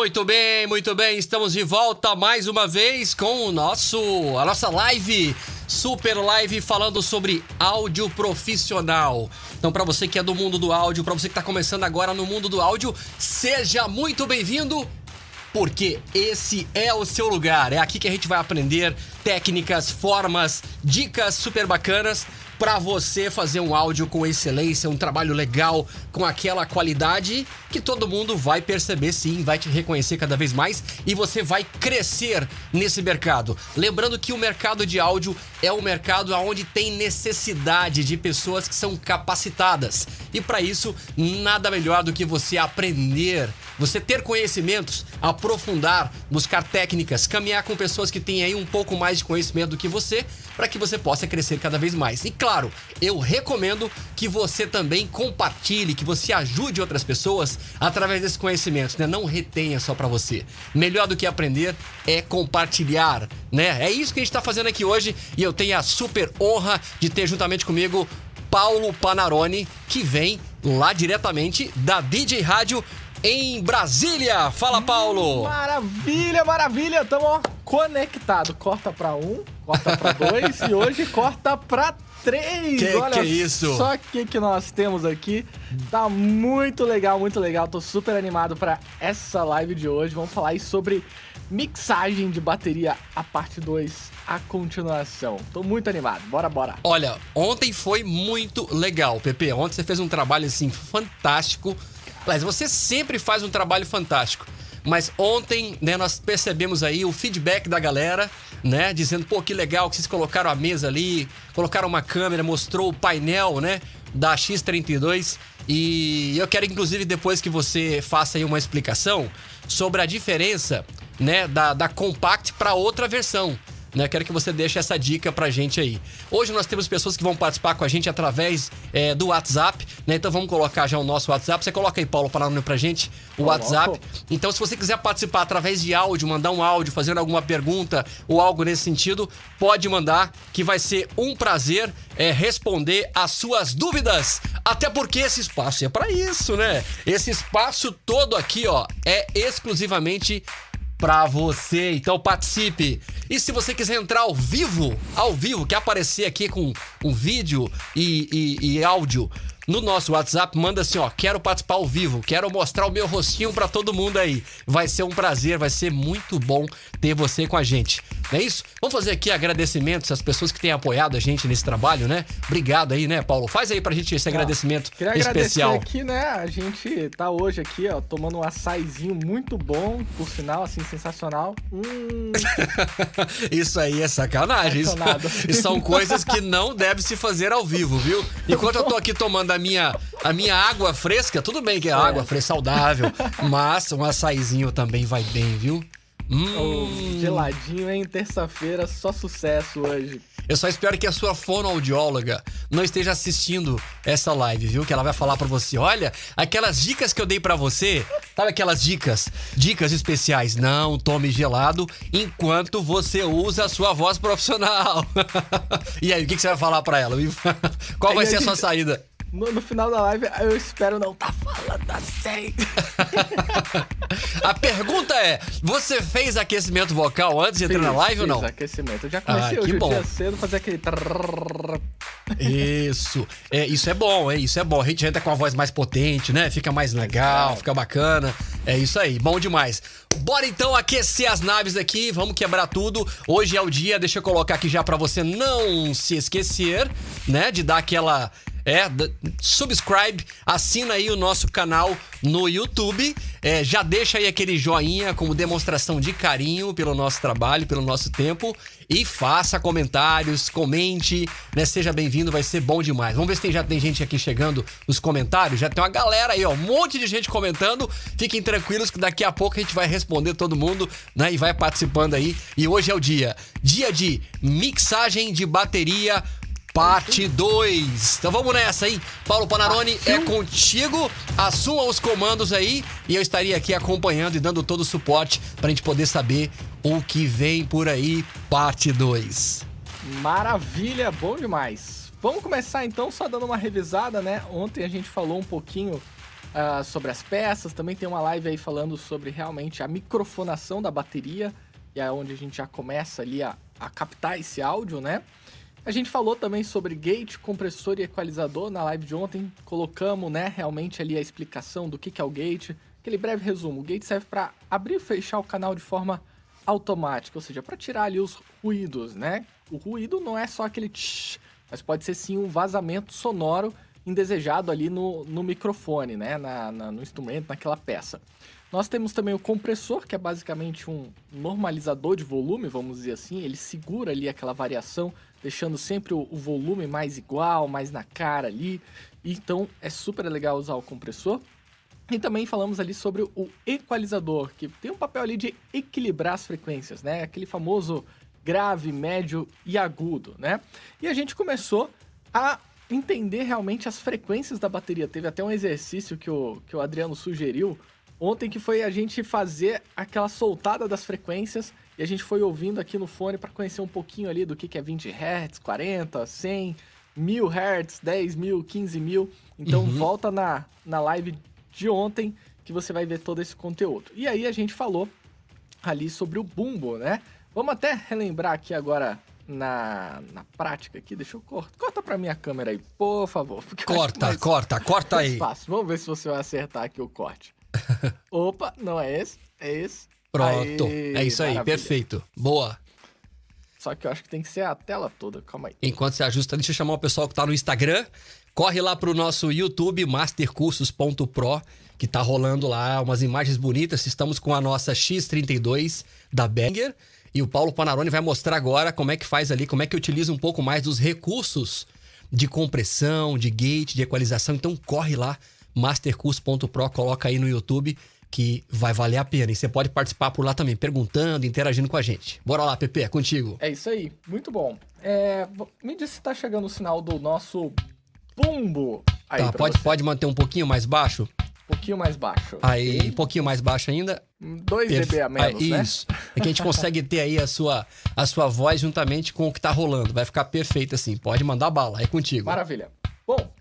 muito bem, muito bem. Estamos de volta mais uma vez com o nosso a nossa live, super live falando sobre áudio profissional. Então, para você que é do mundo do áudio, para você que está começando agora no mundo do áudio, seja muito bem-vindo porque esse é o seu lugar. É aqui que a gente vai aprender técnicas, formas, dicas super bacanas para você fazer um áudio com excelência, um trabalho legal, com aquela qualidade que todo mundo vai perceber sim, vai te reconhecer cada vez mais e você vai crescer nesse mercado. Lembrando que o mercado de áudio é um mercado onde tem necessidade de pessoas que são capacitadas. E para isso, nada melhor do que você aprender, você ter conhecimentos, aprofundar, buscar técnicas, caminhar com pessoas que têm aí um pouco mais de conhecimento do que você, para que você possa crescer cada vez mais. E claro, eu recomendo que você também compartilhe, que você ajude outras pessoas através desse conhecimento, né? Não retenha só para você. Melhor do que aprender é compartilhar, né? É isso que a gente está fazendo aqui hoje e eu tenho a super honra de ter juntamente comigo Paulo Panarone, que vem lá diretamente da DJ Rádio em Brasília. Fala, Paulo! Maravilha, maravilha! Tamo conectado. Corta pra um, corta pra dois e hoje corta pra três! Que Olha que é isso? só o que, que nós temos aqui. Tá muito legal, muito legal. Tô super animado pra essa live de hoje. Vamos falar aí sobre mixagem de bateria, a parte 2, a continuação. Tô muito animado. Bora, bora. Olha, ontem foi muito legal, Pepe. Ontem você fez um trabalho assim fantástico. Mas você sempre faz um trabalho fantástico. Mas ontem, né, nós percebemos aí o feedback da galera, né, dizendo, pô, que legal que vocês colocaram a mesa ali, colocaram uma câmera, mostrou o painel, né, da X32. E eu quero, inclusive, depois que você faça aí uma explicação sobre a diferença, né, da, da Compact para outra versão né? Quero que você deixe essa dica pra gente aí. Hoje nós temos pessoas que vão participar com a gente através é, do WhatsApp, né? Então vamos colocar já o nosso WhatsApp. Você coloca aí, Paulo, para pra gente o Coloco. WhatsApp. Então, se você quiser participar através de áudio, mandar um áudio, fazendo alguma pergunta ou algo nesse sentido, pode mandar, que vai ser um prazer é, responder as suas dúvidas. Até porque esse espaço é para isso, né? Esse espaço todo aqui, ó, é exclusivamente pra você. Então participe. E se você quiser entrar ao vivo, ao vivo, quer aparecer aqui com um vídeo e, e, e áudio no nosso WhatsApp, manda assim, ó, quero participar ao vivo, quero mostrar o meu rostinho pra todo mundo aí. Vai ser um prazer, vai ser muito bom ter você com a gente. Não é isso? Vamos fazer aqui agradecimentos às pessoas que têm apoiado a gente nesse trabalho, né? Obrigado aí, né, Paulo? Faz aí pra gente esse agradecimento Queria especial. aqui, né? A gente tá hoje aqui, ó, tomando um açaizinho muito bom, por sinal, assim, sensacional. Hum, Isso aí é sacanagem. Isso, isso são coisas que não deve se fazer ao vivo, viu? Enquanto eu tô aqui tomando a minha, a minha água fresca, tudo bem que é água fresca saudável, mas um açaizinho também vai bem, viu? oh, Hum, geladinho, hein? Terça-feira, só sucesso hoje. eu só espero que a sua fonoaudióloga não esteja assistindo essa live, viu? Que ela vai falar pra você, olha, aquelas dicas que eu dei pra você, sabe aquelas dicas, dicas especiais, não tome gelado enquanto você usa a sua voz profissional. e aí, o que, que você vai falar pra ela? Qual vai ser a sua gente- saída? No, no final da live, eu espero não tá falando assim. A pergunta é: você fez aquecimento vocal antes de entrar na Fiz, live ou fiz não? aquecimento. Eu já comecei Ah, hoje bom. dia cedo fazer aquele. Isso. É, isso é bom, é isso é bom. A gente entra com a voz mais potente, né? Fica mais legal, fica bacana. É isso aí, bom demais. Bora então aquecer as naves aqui, vamos quebrar tudo. Hoje é o dia, deixa eu colocar aqui já pra você não se esquecer, né, de dar aquela é, subscribe, assina aí o nosso canal no YouTube. É, já deixa aí aquele joinha como demonstração de carinho pelo nosso trabalho, pelo nosso tempo. E faça comentários, comente, né? Seja bem-vindo, vai ser bom demais. Vamos ver se tem, já tem gente aqui chegando nos comentários. Já tem uma galera aí, ó, um monte de gente comentando. Fiquem tranquilos que daqui a pouco a gente vai responder todo mundo, né? E vai participando aí. E hoje é o dia, dia de mixagem de bateria Parte 2. Então vamos nessa, hein? Paulo Panarone é contigo. Assuma os comandos aí e eu estaria aqui acompanhando e dando todo o suporte pra gente poder saber o que vem por aí, parte 2. Maravilha, bom demais. Vamos começar então só dando uma revisada, né? Ontem a gente falou um pouquinho uh, sobre as peças. Também tem uma live aí falando sobre realmente a microfonação da bateria, e é onde a gente já começa ali a, a captar esse áudio, né? A gente falou também sobre gate, compressor e equalizador na live de ontem. Colocamos, né, realmente ali a explicação do que, que é o gate. Aquele breve resumo. O gate serve para abrir e fechar o canal de forma automática, ou seja, para tirar ali os ruídos, né? O ruído não é só aquele tsh, mas pode ser sim um vazamento sonoro indesejado ali no, no microfone, né? Na, na, no instrumento, naquela peça. Nós temos também o compressor, que é basicamente um normalizador de volume, vamos dizer assim. Ele segura ali aquela variação, deixando sempre o, volume mais igual, mais na cara ali. Então é super legal usar o compressor. E também falamos ali sobre o equalizador, que tem um papel ali de equilibrar as frequências, né? Aquele famoso grave, médio e agudo, né? E a gente começou a entender realmente as frequências da bateria. Teve até um exercício que o, que o Adriano sugeriu ontem, que foi a gente fazer aquela soltada das frequências e a gente foi ouvindo aqui no fone para conhecer um pouquinho ali do que, que é 20 Hz, 40, 100, 1000 Hz, 10 mil, 15 mil. Então uhum. volta na, na live de ontem que você vai ver todo esse conteúdo. E aí a gente falou ali sobre o bumbo, né? Vamos até relembrar aqui agora na, na prática aqui. Deixa eu cortar. Corta pra minha câmera aí, por favor. Corta, mais, corta, corta aí. Fácil. Vamos ver se você vai acertar aqui o corte. Opa, não é esse, é esse. Pronto, Aê, é isso aí, maravilha. perfeito. Boa. Só que eu acho que tem que ser a tela toda, calma aí. Enquanto você ajusta, deixa eu chamar o pessoal que tá no Instagram. Corre lá pro nosso YouTube, mastercursos.pro, que tá rolando lá umas imagens bonitas. Estamos com a nossa X32 da Banger. E o Paulo Panarone vai mostrar agora como é que faz ali, como é que utiliza um pouco mais dos recursos de compressão, de gate, de equalização. Então corre lá, mastercurso.pro, coloca aí no YouTube que vai valer a pena. E você pode participar por lá também, perguntando, interagindo com a gente. Bora lá, Pepe, é contigo. É isso aí, muito bom. É, me diz se tá chegando o sinal do nosso Pumbo. Aí tá, pode, pode manter um pouquinho mais baixo? Um pouquinho mais baixo. Aí, okay. um pouquinho mais baixo ainda. 2 dB a menos, ah, Isso. É que a gente consegue ter aí a sua, a sua voz juntamente com o que tá rolando. Vai ficar perfeito assim. Pode mandar bala, é contigo. Maravilha. Bom,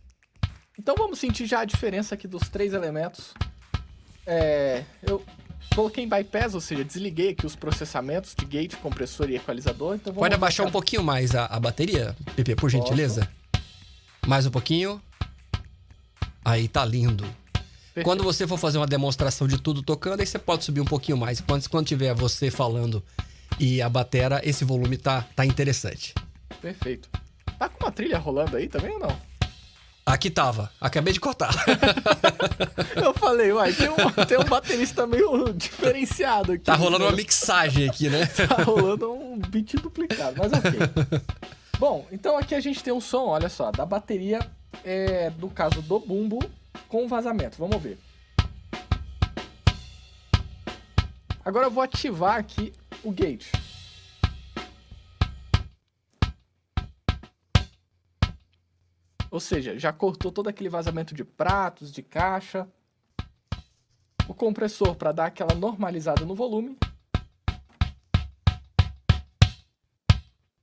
então vamos sentir já a diferença aqui dos três elementos. É, eu coloquei em bypass, ou seja, desliguei aqui os processamentos de gate, compressor e equalizador. Então Pode abaixar um pouquinho mais a, a bateria, Pepe, por gentileza? Posso. Mais um pouquinho. Aí tá lindo. Perfeito. Quando você for fazer uma demonstração de tudo tocando, aí você pode subir um pouquinho mais. Quando, quando tiver você falando e a batera, esse volume tá, tá interessante. Perfeito. Tá com uma trilha rolando aí também ou não? Aqui tava. Acabei de cortar. Eu falei, uai, tem um, tem um baterista meio diferenciado aqui. Tá rolando uma mixagem aqui, né? tá rolando um beat duplicado, mas ok. Bom, então aqui a gente tem um som, olha só, da bateria, é, do caso do bumbo, com vazamento. Vamos ver. Agora eu vou ativar aqui o gate. Ou seja, já cortou todo aquele vazamento de pratos, de caixa. O compressor para dar aquela normalizada no volume.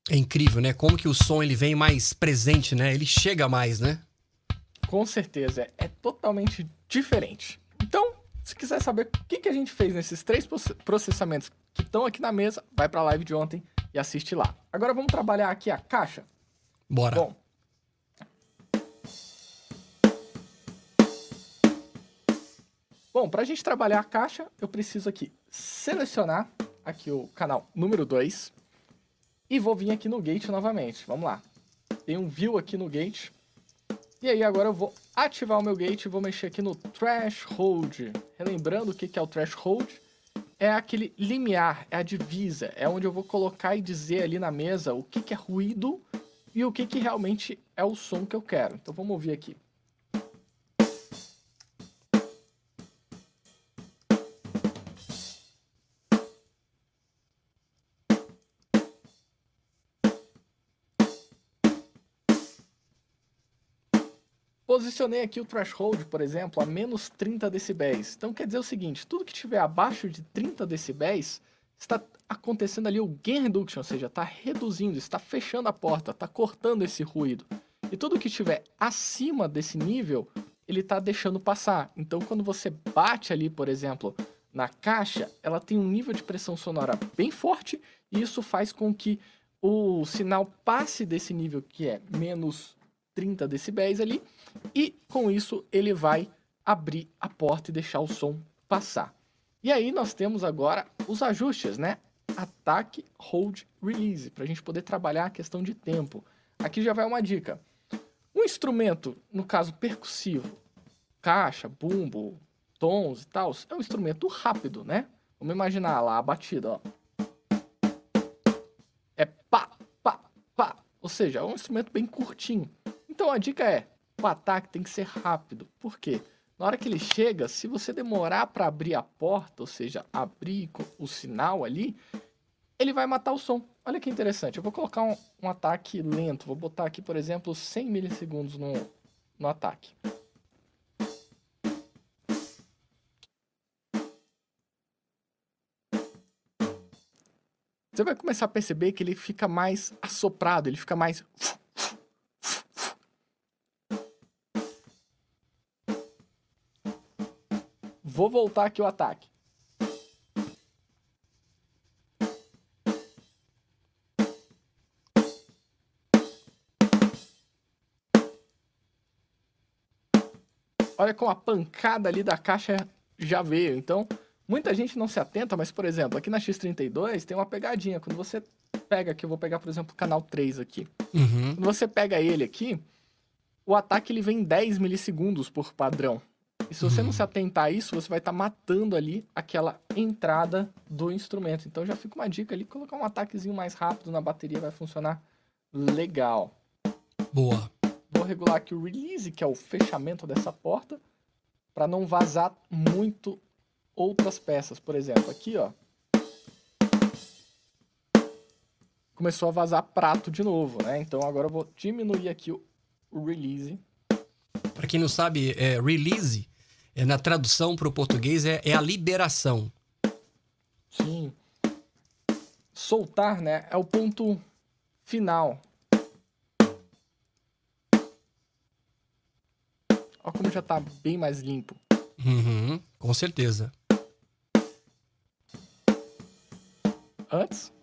É incrível, né? Como que o som ele vem mais presente, né? Ele chega mais, né? Com certeza, é totalmente diferente. Então, se quiser saber o que, que a gente fez nesses três processamentos que estão aqui na mesa, vai para a live de ontem e assiste lá. Agora vamos trabalhar aqui a caixa. Bora. Bom, Bom, para a gente trabalhar a caixa, eu preciso aqui selecionar aqui o canal número 2 e vou vir aqui no gate novamente. Vamos lá. Tem um view aqui no gate. E aí agora eu vou ativar o meu gate e vou mexer aqui no threshold. Relembrando o que é o threshold, é aquele limiar, é a divisa, é onde eu vou colocar e dizer ali na mesa o que é ruído e o que realmente é o som que eu quero. Então vamos ouvir aqui. Posicionei aqui o threshold, por exemplo, a menos 30 decibéis. Então quer dizer o seguinte, tudo que estiver abaixo de 30 decibéis está acontecendo ali o gain reduction, ou seja, está reduzindo, está fechando a porta, está cortando esse ruído. E tudo que estiver acima desse nível, ele tá deixando passar. Então, quando você bate ali, por exemplo, na caixa, ela tem um nível de pressão sonora bem forte e isso faz com que o sinal passe desse nível que é menos 30 decibéis ali e com isso ele vai abrir a porta e deixar o som passar. E aí nós temos agora os ajustes, né? Ataque, hold, release, para a gente poder trabalhar a questão de tempo. Aqui já vai uma dica. Um instrumento, no caso percussivo, caixa, bumbo, tons e tal, é um instrumento rápido, né? Vamos imaginar lá a batida, ó. É pá, pá, pá. Ou seja, é um instrumento bem curtinho. Então a dica é, o ataque tem que ser rápido. Por quê? Na hora que ele chega, se você demorar para abrir a porta, ou seja, abrir o sinal ali, ele vai matar o som. Olha que interessante. Eu vou colocar um, um ataque lento. Vou botar aqui, por exemplo, 100 milissegundos no, no ataque. Você vai começar a perceber que ele fica mais assoprado, ele fica mais. Vou voltar aqui o ataque. olha como a pancada ali da caixa já veio. Então, muita gente não se atenta, mas, por exemplo, aqui na X32 tem uma pegadinha. Quando você pega aqui, eu vou pegar, por exemplo, o canal 3 aqui. Uhum. Quando você pega ele aqui, o ataque ele vem 10 milissegundos por padrão. E se você não se atentar a isso, você vai estar tá matando ali aquela entrada do instrumento. Então já fica uma dica ali, colocar um ataquezinho mais rápido na bateria vai funcionar legal. Boa. Vou regular aqui o release, que é o fechamento dessa porta, para não vazar muito outras peças. Por exemplo, aqui, ó. Começou a vazar prato de novo, né? Então agora eu vou diminuir aqui o, release. Para quem não sabe, é, release, é, na tradução para o português, é, é a liberação. Sim. Soltar, né? É o ponto final. Olha como já tá bem mais limpo. Uhum, com certeza. Antes?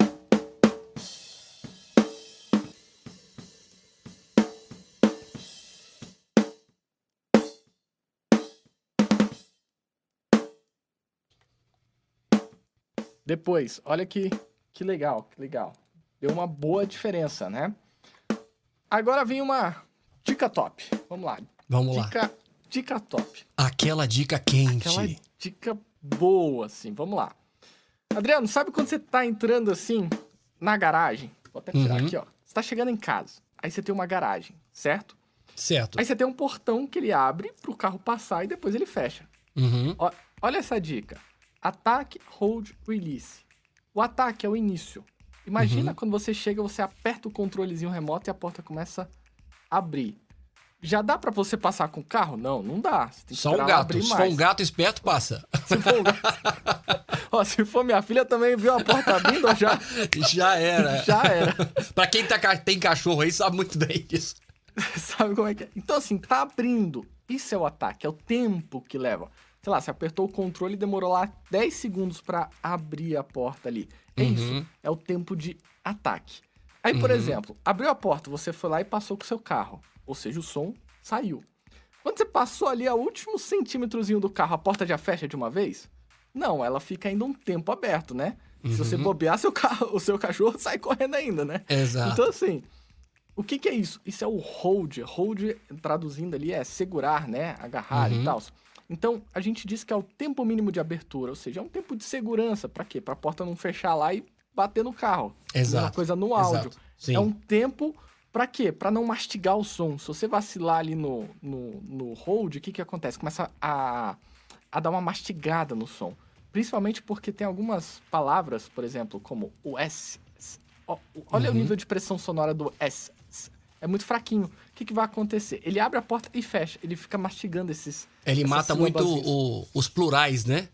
Depois, olha que, que legal, que legal. Deu uma boa diferença, né? Agora vem uma dica top. Vamos lá. Vamos dica, lá. Dica top. Aquela dica quente. Aquela dica boa, assim. Vamos lá. Adriano, sabe quando você tá entrando assim na garagem? Vou até tirar uhum. aqui, ó. Você tá chegando em casa. Aí você tem uma garagem, certo? Certo. Aí você tem um portão que ele abre pro carro passar e depois ele fecha. Uhum. Ó, olha essa dica. Ataque, hold, release. O ataque é o início. Imagina uhum. quando você chega, você aperta o controlezinho remoto e a porta começa a abrir. Já dá para você passar com o carro? Não, não dá. Só um gato. Se for um gato esperto, passa. Se for um gato... Ó, se for minha filha também viu a porta abrindo, já... Já era. já era. pra quem tá, tem cachorro aí, sabe muito bem disso. sabe como é que é? Então, assim, tá abrindo. Isso é o ataque, é o tempo que leva. Sei lá, você apertou o controle e demorou lá 10 segundos para abrir a porta ali. É uhum. isso. É o tempo de ataque. Aí, por uhum. exemplo, abriu a porta, você foi lá e passou com o seu carro. Ou seja, o som saiu. Quando você passou ali a último centímetrozinho do carro, a porta já fecha de uma vez? Não, ela fica ainda um tempo aberto, né? Uhum. Se você uhum. bobear, seu carro, o seu cachorro sai correndo ainda, né? Exato. Então, assim, o que, que é isso? Isso é o hold. Hold, traduzindo ali, é segurar, né? Agarrar uhum. e tal. Então, a gente diz que é o tempo mínimo de abertura, ou seja, é um tempo de segurança. para quê? Para a porta não fechar lá e bater no carro. Exato. Uma coisa no áudio. É um tempo Pra quê? Pra não mastigar o som. Se você vacilar ali no, no, no hold, o que que acontece? Começa a, a dar uma mastigada no som. Principalmente porque tem algumas palavras, por exemplo, como o S. Olha uhum. o nível de pressão sonora do S. É muito fraquinho. O que, que vai acontecer? Ele abre a porta e fecha. Ele fica mastigando esses. Ele mata muito o, os plurais, né?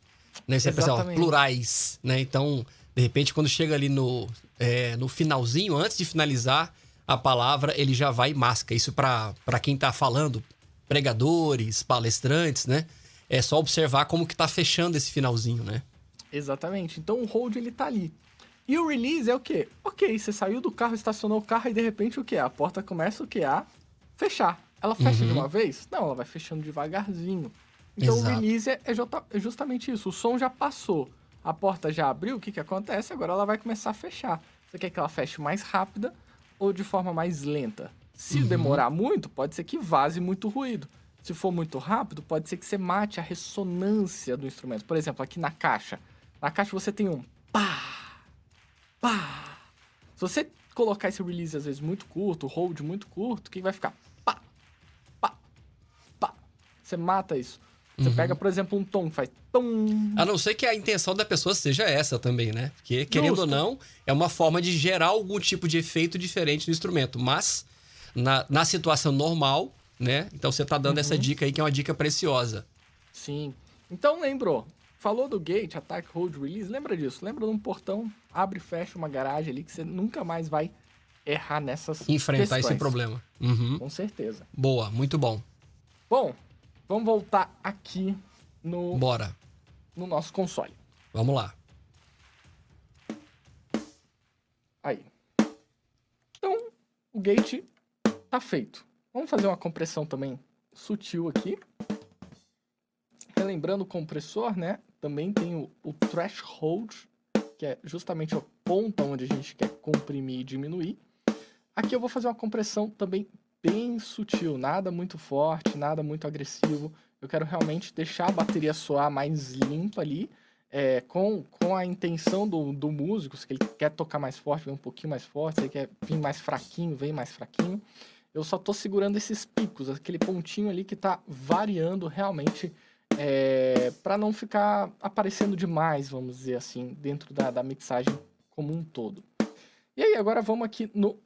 Nesse pessoal, plurais, né? Então, de repente, quando chega ali no, é, no finalzinho, antes de finalizar, a palavra, ele já vai e masca. Isso para quem tá falando, pregadores, palestrantes, né? É só observar como que tá fechando esse finalzinho, né? Exatamente. Então o hold ele tá ali. E o release é o quê? Ok, você saiu do carro, estacionou o carro e de repente o quê? A porta começa o quê? A fechar. Ela fecha Uhum. de uma vez? Não, ela vai fechando devagarzinho. Então Exato. o release é, é é justamente isso. O som já passou, a porta já abriu, o que, que acontece? Agora ela vai começar a fechar. Você quer que ela feche mais rápida ou de forma mais lenta? Se Uhum. demorar muito, pode ser que vaze muito ruído. Se for muito rápido, pode ser que você mate a ressonância do instrumento. Por exemplo, aqui na caixa. Na caixa você tem um pá, pá. Se você colocar esse release às vezes muito curto, hold muito curto, o que vai ficar? Pá, pá, pá. Você mata isso. Você pega, por exemplo, um tom que faz tom. A não ser que a intenção da pessoa seja essa também, né? Porque, querendo ou Justo. não, é uma forma de gerar algum tipo de efeito diferente no instrumento. Mas, na, na situação normal, né? Então você tá dando essa dica aí, que é uma dica preciosa. Sim. Então lembrou. Falou do gate, attack, hold, release. Lembra disso? Lembra de um portão, abre e fecha uma garagem ali que você nunca mais vai errar nessas Enfrentar esse questões. problema. Uhum. Com certeza. Boa, muito bom. Bom, vamos voltar aqui no, Bora. no nosso console. Vamos lá. Aí. Então, o gate tá feito. Vamos fazer uma compressão também sutil aqui. Relembrando o compressor, né? Também tem o, o threshold, que é justamente a ponta onde a gente quer comprimir e diminuir. Aqui eu vou fazer uma compressão também bem sutil, nada muito forte, nada muito agressivo. Eu quero realmente deixar a bateria soar mais limpa ali, é, com, com a intenção do, do músico, se ele quer tocar mais forte, vem um pouquinho mais forte, se ele quer vir mais fraquinho, vem mais fraquinho. Eu só tô segurando esses picos, aquele pontinho ali que tá variando realmente é, para não ficar aparecendo demais, vamos dizer assim, dentro da, da mixagem como um todo. E aí, agora vamos aqui no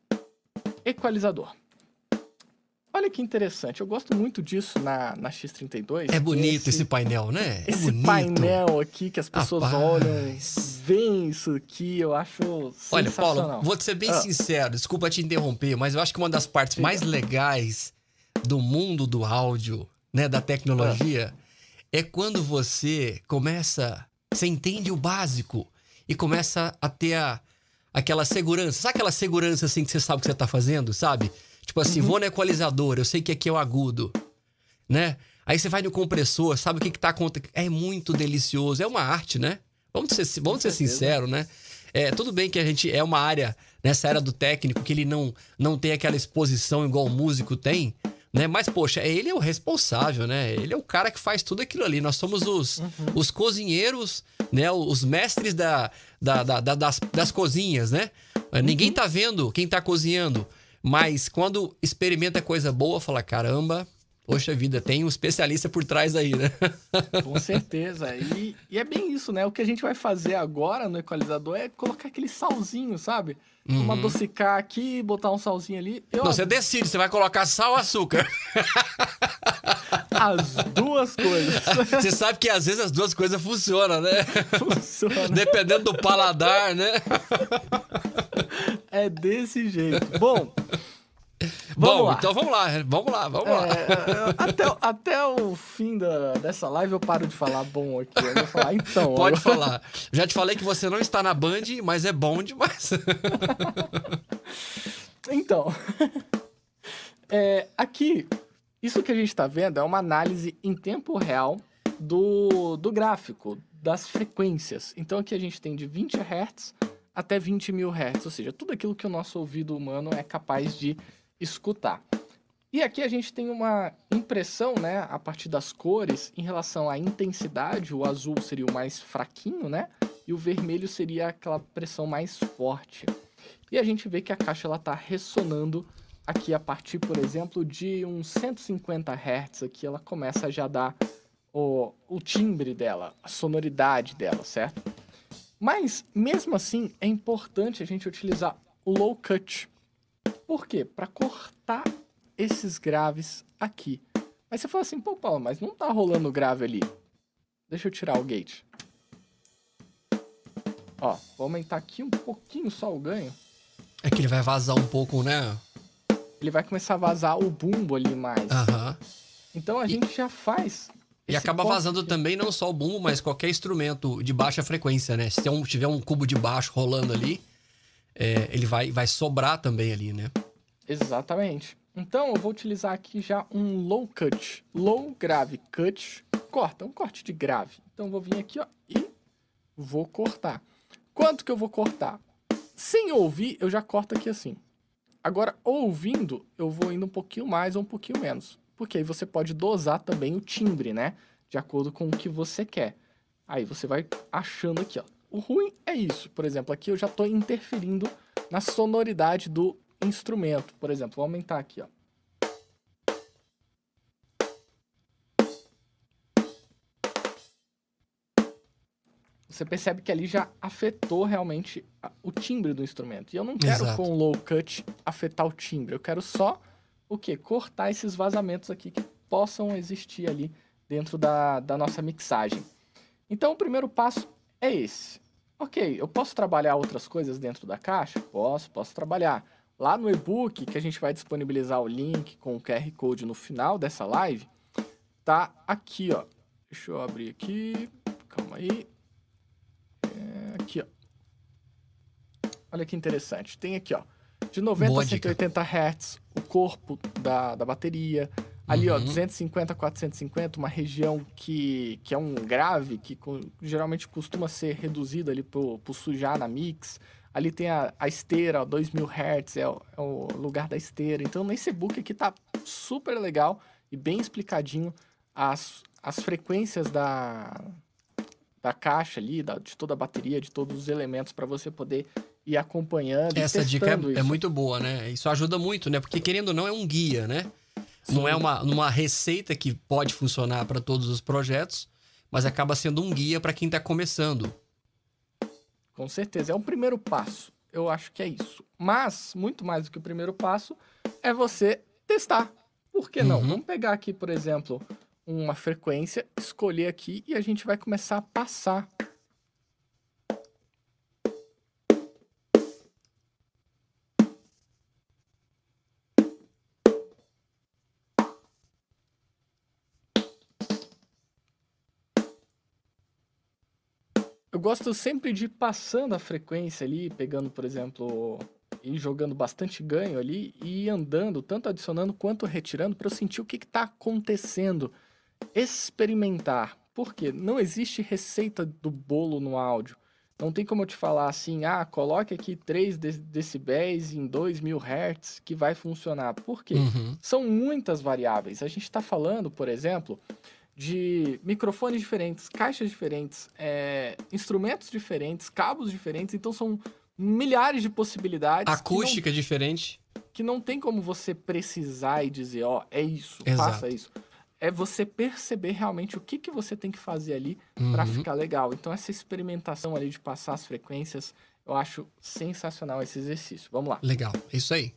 equalizador. Olha que interessante, eu gosto muito disso na, na X32. É bonito esse, esse painel, né? É esse bonito. painel aqui que as pessoas Rapaz. olham, veem isso aqui, eu acho Olha. Paulo, vou ser bem Ah. sincero, desculpa te interromper, mas eu acho que uma das partes mais legais do mundo do áudio, né, da tecnologia, é quando você começa, você entende o básico e começa a ter a, aquela segurança. Sabe aquela segurança assim que você sabe o que você tá fazendo, sabe? Tipo assim, Uhum. vou no equalizador, eu sei que aqui é o agudo, né? Aí você vai no compressor, sabe o que que tá acontecendo? É muito delicioso, é uma arte, né? Vamos ser, vamos ser sinceros, né? É, tudo bem que a gente é uma área, nessa área do técnico, que ele não, não tem aquela exposição igual o músico tem, né? Mas, poxa, ele é o responsável, né? Ele é o cara que faz tudo aquilo ali. Nós somos os, os cozinheiros, né? Os mestres da, da, da- da- das, das cozinhas, né? Ninguém tá vendo quem tá cozinhando, mas quando experimenta coisa boa, fala, caramba, poxa vida, tem um especialista por trás aí, né? Com certeza. E, e é bem isso, né? O que a gente vai fazer agora no equalizador é colocar aquele salzinho, sabe? Uma adocicar aqui, botar um salzinho ali. Eu, Uhum. Não, você decide, você vai colocar sal ou açúcar. As duas coisas Você sabe que às vezes as duas coisas funcionam, né? funcionam. Dependendo do paladar, né? É desse jeito. Bom, Bom, lá. então vamos lá, vamos lá, vamos lá. é, até, até o fim da, dessa live eu paro de falar bom aqui. Eu vou falar então. Pode agora- falar. Já te falei que você não está na Band, mas é bom demais. Então, é, aqui, isso que a gente está vendo é uma análise em tempo real do, do gráfico, das frequências. Então, aqui a gente tem de 20 Hz até 20 mil Hz, ou seja, tudo aquilo que o nosso ouvido humano é capaz de escutar. E aqui a gente tem uma impressão, né, a partir das cores, em relação à intensidade. O azul seria o mais fraquinho, né? E o vermelho seria aquela pressão mais forte. E a gente vê que a caixa ela tá ressonando aqui a partir, por exemplo, de uns 150 Hz aqui, ela começa a já dar o, o timbre dela, a sonoridade dela, certo? Mas mesmo assim é importante a gente utilizar o low cut. Por quê? Para cortar esses graves aqui. Aí você fala assim, pô, Paulo, mas não tá rolando grave ali. Deixa eu tirar o gate. Ó, vou aumentar aqui um pouquinho só o ganho. É que ele vai vazar um pouco, né? ele vai começar a vazar o bumbo ali mais. Aham. Então a gente já faz. E acaba vazando aqui. também não só o bumbo, mas qualquer instrumento de baixa frequência, né? Se um- tiver um cubo de baixo rolando ali, é, ele vai, vai sobrar também ali, né? Exatamente. Então eu vou utilizar aqui já um low cut. Low grave cut. Corta, um corte de grave. Então eu vou vir aqui ó, e vou cortar. Quanto que eu vou cortar? Sem ouvir, eu já corto aqui assim. Agora, ouvindo, eu vou indo um pouquinho mais ou um pouquinho menos. Porque aí você pode dosar também o timbre, né? De acordo com o que você quer. Aí você vai achando aqui, ó. O ruim é isso. Por exemplo, aqui eu já estou interferindo na sonoridade do instrumento. Por exemplo, vou aumentar aqui, ó. Você percebe que ali já afetou realmente o timbre do instrumento. E eu não quero Exato. com o low cut afetar o timbre. Eu quero só o quê? Cortar esses vazamentos aqui que possam existir ali dentro da, da nossa mixagem. Então o primeiro passo é esse. Ok, eu posso trabalhar outras coisas dentro da caixa? Posso, posso trabalhar. Lá no e-book, que a gente vai disponibilizar o link com o QR Code no final dessa live, tá aqui, ó. Deixa eu abrir aqui. Calma aí. É, aqui, ó. Olha que interessante. Tem aqui, ó. De 90 Boa a dica. 180 Hz, o corpo da, da bateria. Ali, ó, Uhum. 250 a 450, uma região que, que é um grave, que geralmente costuma ser reduzida ali por, por sujar na mix. Ali tem a, a esteira, ó, 2000 Hz, é o, é o lugar da esteira. Então, nesse book aqui tá super legal e bem explicadinho as, as frequências da, da caixa ali, da- de toda a bateria, de todos os elementos para você poder ir acompanhando Essa dica é, é muito boa, né? Isso ajuda muito, né? Porque querendo ou não, é um guia, né? Não é uma, uma receita que pode funcionar para todos os projetos, mas acaba sendo um guia para quem tá começando. Com certeza, é um primeiro passo. Eu acho que é isso. Mas, muito mais do que o primeiro passo, é você testar. Por que não? Uhum. Vamos pegar aqui, por exemplo, uma frequência, escolher aqui e a gente vai começar a passar. Gosto sempre de ir passando a frequência ali, pegando, por exemplo, e jogando bastante ganho ali e andando, tanto adicionando quanto retirando, para eu sentir o que está acontecendo. Experimentar. Por quê? Não existe receita do bolo no áudio. Não tem como eu te falar assim, ah, coloque aqui 3 de- decibéis em 2000 Hz que vai funcionar. Por quê? Uhum. São muitas variáveis. A gente está falando, por exemplo, de microfones diferentes, caixas diferentes, é, instrumentos diferentes, cabos diferentes. Então são milhares de possibilidades que não- Acústica diferente. que não, tem como você precisar e dizer, ó, é isso, Exato. faça isso. É você perceber realmente o que, que você tem que fazer ali para Uhum. ficar legal. Então essa experimentação ali de passar as frequências, eu acho sensacional esse exercício. Vamos lá. Legal, é isso aí.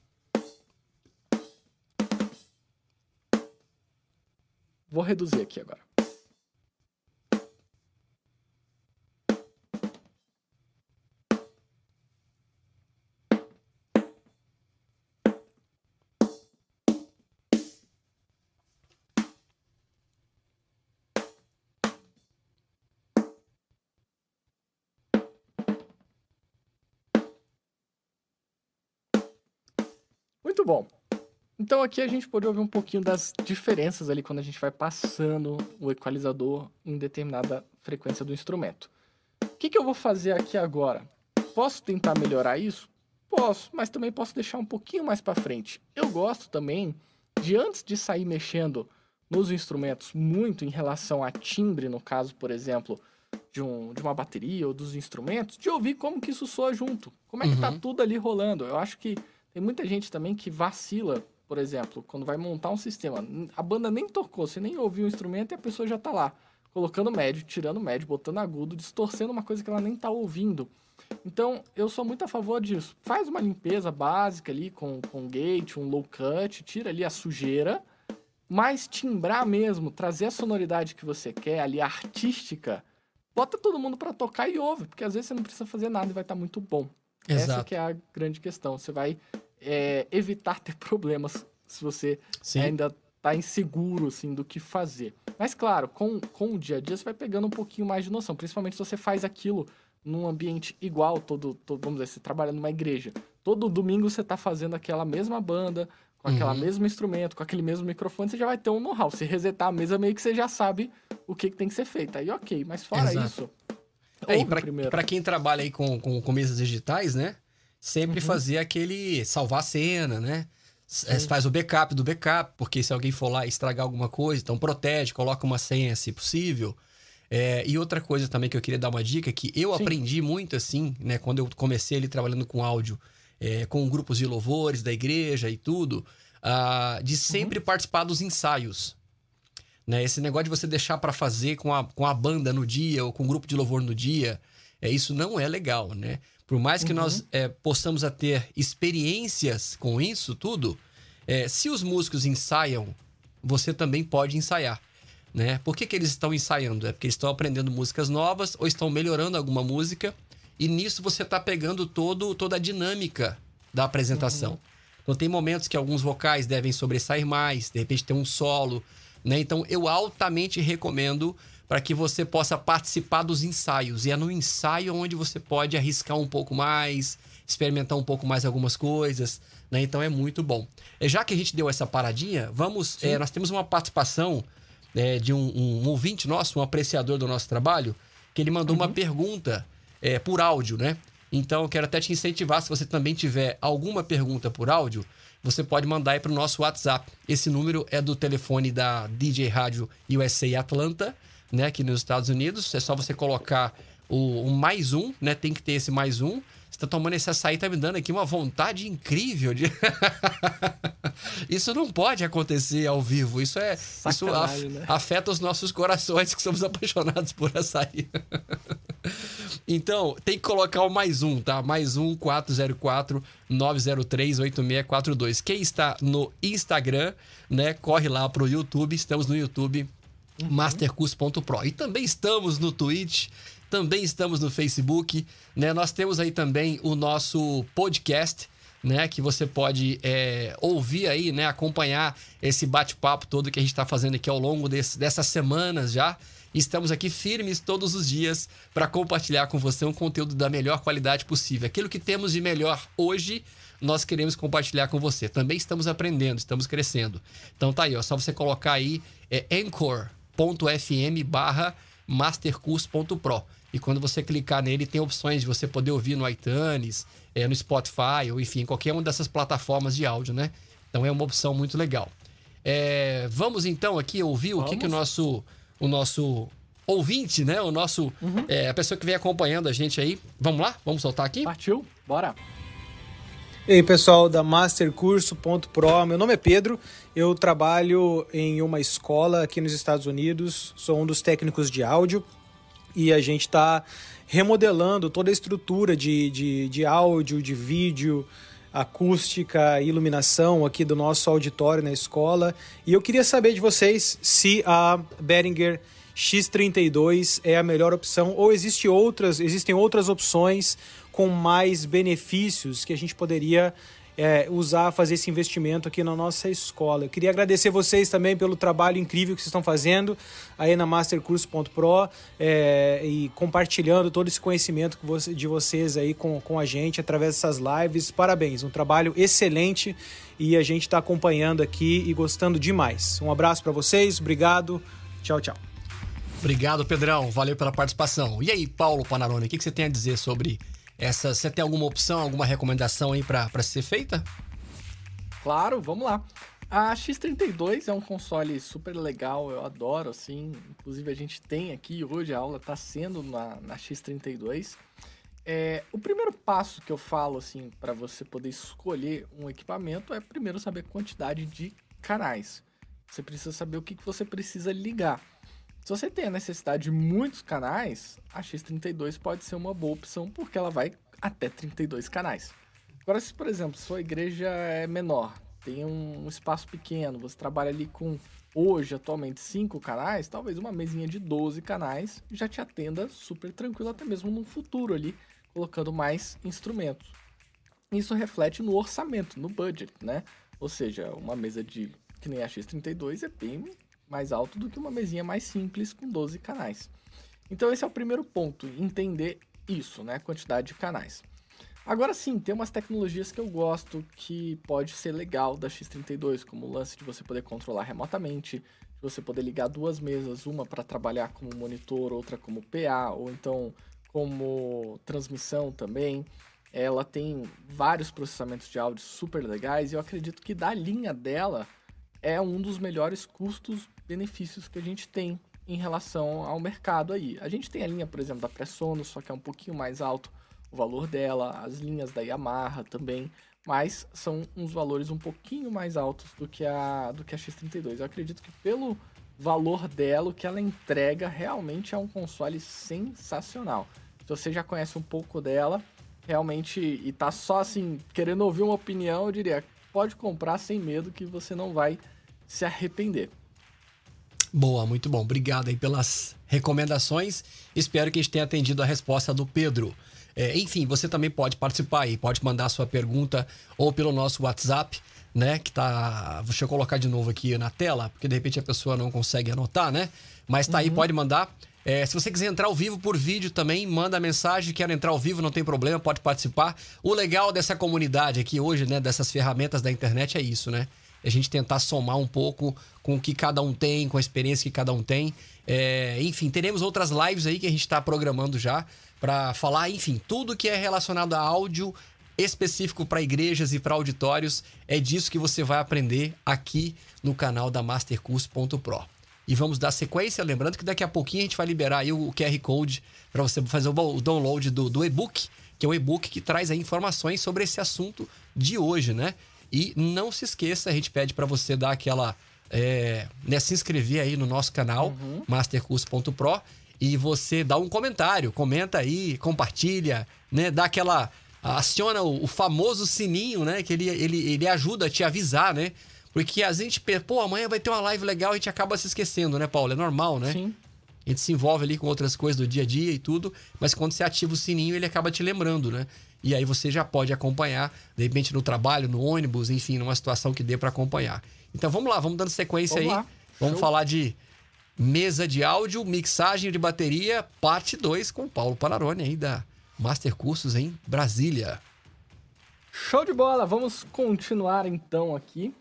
Vou reduzir aqui agora. Muito bom. Então aqui a gente pode ouvir um pouquinho das diferenças ali quando a gente vai passando o equalizador em determinada frequência do instrumento. O que, que eu vou fazer aqui agora? Posso tentar melhorar isso? Posso, mas também posso deixar um pouquinho mais para frente. Eu gosto também de antes de sair mexendo nos instrumentos muito em relação a timbre, no caso, por exemplo, de, um, de uma bateria ou dos instrumentos, de ouvir como que isso soa junto. Como é que tá Uhum. tudo ali rolando. Eu acho que tem muita gente também que vacila, por exemplo, quando vai montar um sistema. A banda nem tocou, você nem ouviu o instrumento e a pessoa já tá lá, colocando médio, tirando médio, botando agudo, distorcendo uma coisa que ela nem tá ouvindo. Então, eu sou muito a favor disso. Faz uma limpeza básica ali com, com gate, um low cut, tira ali a sujeira, mas timbrar mesmo, trazer a sonoridade que você quer ali, artística, bota todo mundo pra tocar e ouve, porque às vezes você não precisa fazer nada e vai estar muito bom. Essa Exato. que é a grande questão. Você vai é, evitar ter problemas se você Sim. ainda tá inseguro, assim, do que fazer. Mas, claro, com, com o dia a dia, você vai pegando um pouquinho mais de noção, principalmente se você faz aquilo num ambiente igual, todo, todo vamos dizer, você trabalha numa igreja. Todo domingo você tá fazendo aquela mesma banda, com aquele Uhum. mesmo instrumento, com aquele mesmo microfone, você já vai ter um know-how. Se resetar a mesa, meio que você já sabe o que, que tem que ser feito. Aí, ok, mas fora Exato. isso. É, pra quem trabalha aí com, com, com mesas digitais, né? Sempre Uhum. fazer aquele salvar a cena, né? É, Sim. Faz o backup do backup, porque se alguém for lá estragar alguma coisa, então protege, coloca uma senha se possível. É, e outra coisa também que eu queria dar uma dica, que eu Sim. aprendi muito assim, né? Quando eu comecei ali trabalhando com áudio, é, com grupos de louvores da igreja e tudo, ah, de sempre participar dos ensaios. Né? Esse negócio de você deixar pra fazer com a, com a banda no dia ou com o grupo de louvor no dia, é, isso não é legal, né? Por mais que Uhum. nós é, possamos a ter experiências com isso tudo, é, se os músicos ensaiam, você também pode ensaiar. Né? Por que, que eles estão ensaiando? É porque eles estão aprendendo músicas novas ou estão melhorando alguma música e nisso você está pegando todo, toda a dinâmica da apresentação. Então tem momentos que alguns vocais devem sobressair mais, de repente tem um solo, né? Então eu altamente recomendo para que você possa participar dos ensaios. E é no ensaio onde você pode arriscar um pouco mais, experimentar um pouco mais algumas coisas, né? Então é muito bom. Já que a gente deu essa paradinha, vamos. é, nós temos uma participação é, de um, um ouvinte nosso, um apreciador do nosso trabalho, que ele mandou uma pergunta é, por áudio, né? Então, eu quero até te incentivar, se você também tiver alguma pergunta por áudio, você pode mandar aí para o nosso WhatsApp. Esse número é do telefone da DJ Rádio USA Atlanta, né? Aqui nos Estados Unidos. É só você colocar o, o mais um, né? Tem que ter esse mais um. Você tá tomando esse açaí, tá me dando aqui uma vontade incrível de. isso não pode acontecer ao vivo. Isso é. Isso af- né? afeta os nossos corações que somos apaixonados por açaí. então, tem que colocar o mais um, tá? Mais um 404 903 8642. Quem está no Instagram, né? Corre lá pro YouTube. Estamos no YouTube mastercurso.pro. E também estamos no Twitch, também estamos no Facebook, né? Nós temos aí também o nosso podcast, né? Que você pode é, ouvir aí, né? Acompanhar esse bate-papo todo que a gente está fazendo aqui ao longo desse- dessas semanas já. Estamos aqui firmes todos os dias para compartilhar com você um conteúdo da melhor qualidade possível. Aquilo que temos de melhor hoje, nós queremos compartilhar com você. Também estamos aprendendo, estamos crescendo. Então tá aí, ó, só você colocar aí é anchor.fm barra mastercurso.pro. E quando você clicar nele, tem opções de você poder ouvir no iTunes, é, no Spotify, ou enfim, qualquer uma dessas plataformas de áudio, né? Então é uma opção muito legal. É, vamos então aqui ouvir o que, Vamos. que o nosso, o nosso ouvinte, né? O nosso. é, a pessoa que vem acompanhando a gente aí. Vamos lá? Vamos soltar aqui? Partiu? Bora. E aí, pessoal da Mastercurso.pro, meu nome é Pedro, eu trabalho em uma escola aqui nos Estados Unidos, sou um dos técnicos de áudio e a gente está remodelando toda a estrutura de, de, de áudio, de vídeo, acústica, iluminação aqui do nosso auditório na escola. E eu queria saber de vocês se a Behringer X32 é a melhor opção ou existe outras, existem outras opções com mais benefícios que a gente poderia é, usar, fazer esse investimento aqui na nossa escola. Eu queria agradecer vocês também pelo trabalho incrível que vocês estão fazendo aí na mastercurso.pro é, e compartilhando todo esse conhecimento de vocês aí com, com a gente através dessas lives. Parabéns, um trabalho excelente e a gente está acompanhando aqui e gostando demais. Um abraço para vocês, obrigado, tchau, tchau. Obrigado, Pedrão. Valeu pela participação. E aí, Paulo Panarone, o que, que você tem a dizer sobre essa? Você tem alguma opção, alguma recomendação aí pra ser feita? Claro, vamos lá. A X32 é um console super legal, eu adoro, assim. Inclusive, a gente tem aqui hoje, a aula tá sendo na, na X32. É, o primeiro passo que eu falo, assim, para você poder escolher um equipamento é primeiro saber a quantidade de canais. Você precisa saber o que, que você precisa ligar. Se você tem a necessidade de muitos canais, a X32 pode ser uma boa opção porque ela vai até 32 canais. Agora, se por exemplo, sua igreja é menor, tem um espaço pequeno, você trabalha ali com hoje, atualmente, cinco canais, talvez uma mesinha de 12 canais já te atenda super tranquilo, até mesmo no futuro ali, colocando mais instrumentos. Isso reflete no orçamento, no budget, né? Ou seja, uma mesa de que nem a X32, é bem mais alto do que uma mesinha mais simples com 12 canais. Então esse é o primeiro ponto, entender isso, né? Quantidade de canais. Agora sim, tem umas tecnologias que eu gosto que pode ser legal da X32, como o lance de você poder controlar remotamente, de você poder ligar duas mesas, uma para trabalhar como monitor, outra como PA, ou então como transmissão também. Ela tem vários processamentos de áudio super legais e eu acredito que da linha dela é um dos melhores custos-benefícios que a gente tem em relação ao mercado aí. A gente tem a linha, por exemplo, da Pressonos, só que é um pouquinho mais alto o valor dela, as linhas da Yamaha também, mas são uns valores um pouquinho mais altos do que a do que a X32. Eu acredito que pelo valor dela, o que ela entrega realmente é um console sensacional. Se você já conhece um pouco dela, realmente e tá só assim querendo ouvir uma opinião, eu diria, pode comprar sem medo que você não vai se arrepender. Boa, muito bom. Obrigado aí pelas recomendações. Espero que a gente tenha atendido a resposta do Pedro. É, enfim, você também pode participar aí, pode mandar sua pergunta ou pelo nosso WhatsApp, né? Que tá. Deixa eu colocar de novo aqui na tela, porque de repente a pessoa não consegue anotar, né? Mas tá uhum. aí, pode mandar. É, se você quiser entrar ao vivo por vídeo também, manda mensagem. Quero entrar ao vivo, não tem problema, pode participar. O legal dessa comunidade aqui hoje, né? Dessas ferramentas da internet é isso, né? A gente tentar somar um pouco com o que cada um tem, com a experiência que cada um tem. É, enfim, teremos outras lives aí que a gente está programando já para falar, enfim, tudo que é relacionado a áudio específico para igrejas e para auditórios. É disso que você vai aprender aqui no canal da mastercurso.pro. E vamos dar sequência, lembrando que daqui a pouquinho a gente vai liberar aí o QR Code para você fazer o download do, do e-book, que é o e-book que traz aí informações sobre esse assunto de hoje, né? E não se esqueça, a gente pede para você dar aquela. É, né, se inscrever aí no nosso canal, uhum. mastercurso.pro, e você dá um comentário, comenta aí, compartilha, né? Dá aquela. Aciona o, o famoso sininho, né? Que ele, ele, ele ajuda a te avisar, né? Porque a gente, pô, amanhã vai ter uma live legal e a gente acaba se esquecendo, né, Paulo? É normal, né? Sim. A gente se envolve ali com outras coisas do dia a dia e tudo, mas quando você ativa o sininho, ele acaba te lembrando, né? E aí você já pode acompanhar, de repente no trabalho, no ônibus, enfim, numa situação que dê para acompanhar. Então vamos lá, vamos dando sequência vamos aí. Lá. Vamos Show. falar de mesa de áudio, mixagem de bateria, parte 2 com Paulo Panarone aí da Master Cursos em Brasília. Show de bola! Vamos continuar então aqui.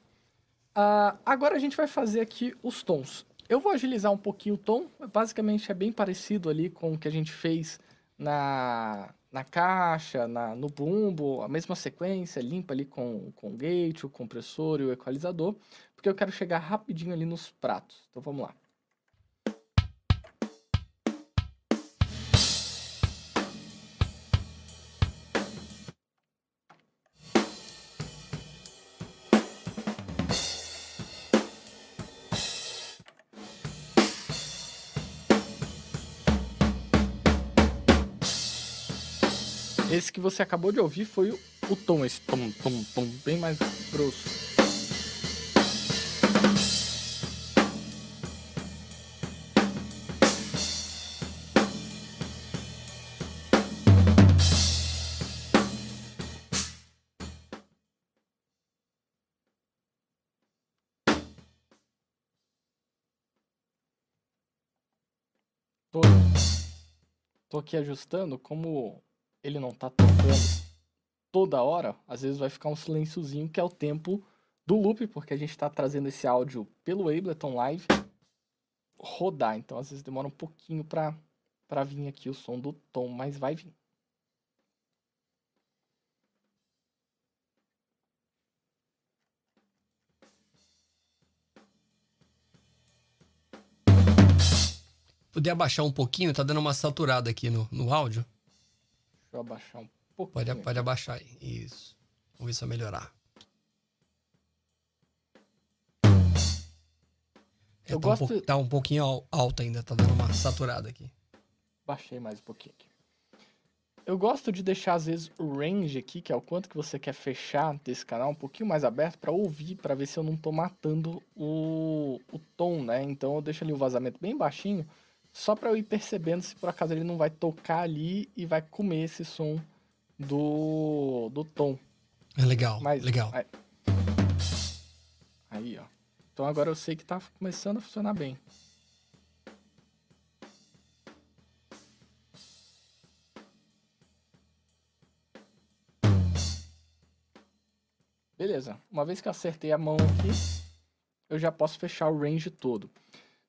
Uh, agora a gente vai fazer aqui os tons. Eu vou agilizar um pouquinho o tom, basicamente é bem parecido ali com o que a gente fez na, na caixa, na, no bumbo, a mesma sequência, limpa ali com, com o gate, o compressor e o equalizador, porque eu quero chegar rapidinho ali nos pratos. Então vamos lá. Que você acabou de ouvir foi o, tom, esse tom, tom, tom, bem mais grosso. Tô, tô aqui ajustando como ele não tá tocando toda hora, às vezes vai ficar um silênciozinho que é o tempo do loop, porque a gente está trazendo esse áudio pelo Ableton Live rodar. Então, às vezes demora um pouquinho para para vir aqui o som do tom, mas vai vir. Poder abaixar um pouquinho, tá dando uma saturada aqui no, no áudio eu abaixar um pouco. Pode, pode abaixar aí. Isso. Vamos ver se vai melhorar. É, eu tá, gosto... um tá um pouquinho alto ainda, tá dando uma saturada aqui. Baixei mais um pouquinho aqui. Eu gosto de deixar, às vezes, o range aqui, que é o quanto que você quer fechar desse canal, um pouquinho mais aberto para ouvir, para ver se eu não tô matando o, o tom, né? Então eu deixo ali o vazamento bem baixinho, só para eu ir percebendo se por acaso ele não vai tocar ali e vai comer esse som do, do tom. É legal, Mas, legal. Aí, aí ó. Então agora eu sei que tá começando a funcionar bem. Beleza, uma vez que eu acertei a mão aqui, eu já posso fechar o range todo.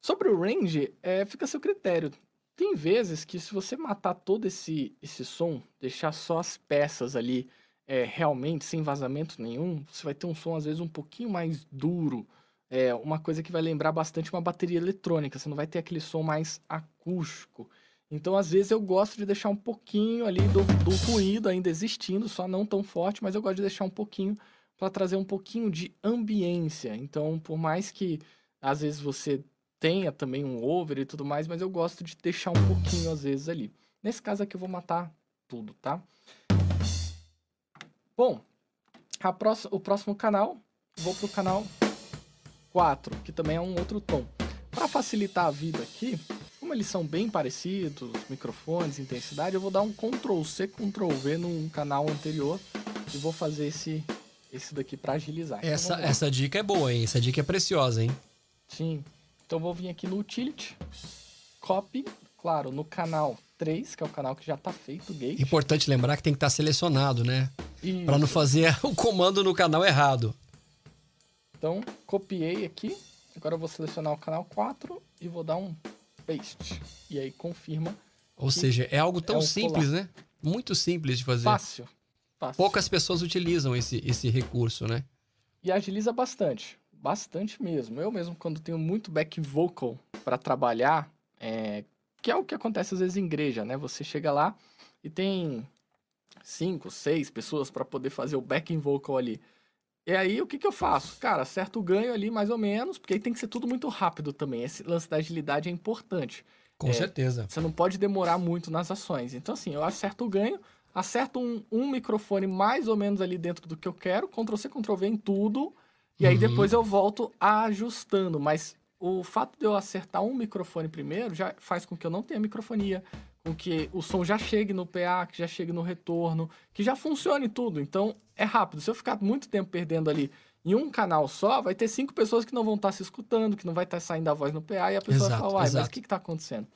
Sobre o range, é, fica a seu critério. Tem vezes que se você matar todo esse, esse som, deixar só as peças ali é, realmente sem vazamento nenhum, você vai ter um som às vezes um pouquinho mais duro, é uma coisa que vai lembrar bastante uma bateria eletrônica, você não vai ter aquele som mais acústico. Então, às vezes, eu gosto de deixar um pouquinho ali do, do ruído ainda existindo, só não tão forte, mas eu gosto de deixar um pouquinho para trazer um pouquinho de ambiência. Então, por mais que às vezes você tenha também um over e tudo mais, mas eu gosto de deixar um pouquinho às vezes ali. Nesse caso aqui eu vou matar tudo, tá? Bom, próxima, o próximo canal, vou pro canal 4, que também é um outro tom. Para facilitar a vida aqui, como eles são bem parecidos, microfones, intensidade, eu vou dar um Ctrl C, Ctrl V num canal anterior e vou fazer esse esse daqui para agilizar. Então, essa, essa dica é boa, hein? Essa dica é preciosa, hein? Sim. Então vou vir aqui no Utility, Copy, claro, no canal 3, que é o canal que já está feito, Gate. Importante lembrar que tem que estar tá selecionado, né? Para não fazer o comando no canal errado. Então, copiei aqui. Agora eu vou selecionar o canal 4 e vou dar um paste. E aí confirma. Ou seja, é algo tão é simples, né? Muito simples de fazer. Fácil. Fácil. Poucas pessoas utilizam esse, esse recurso, né? E agiliza bastante. Bastante mesmo. Eu mesmo, quando tenho muito back vocal para trabalhar, é, que é o que acontece às vezes em igreja, né? Você chega lá e tem cinco, seis pessoas para poder fazer o backing vocal ali. E aí, o que, que eu faço? Cara, acerto o ganho ali mais ou menos, porque aí tem que ser tudo muito rápido também. Esse lance da agilidade é importante. Com é, certeza. Você não pode demorar muito nas ações. Então, assim, eu acerto o ganho, acerto um, um microfone mais ou menos ali dentro do que eu quero, Ctrl C, Ctrl V em tudo, e aí uhum. depois eu volto ajustando. Mas o fato de eu acertar um microfone primeiro já faz com que eu não tenha microfonia, com que o som já chegue no PA, que já chegue no retorno, que já funcione tudo. Então é rápido. Se eu ficar muito tempo perdendo ali em um canal só, vai ter cinco pessoas que não vão estar se escutando, que não vai estar saindo a voz no PA, e a pessoa exato, vai falar, mas o que está acontecendo?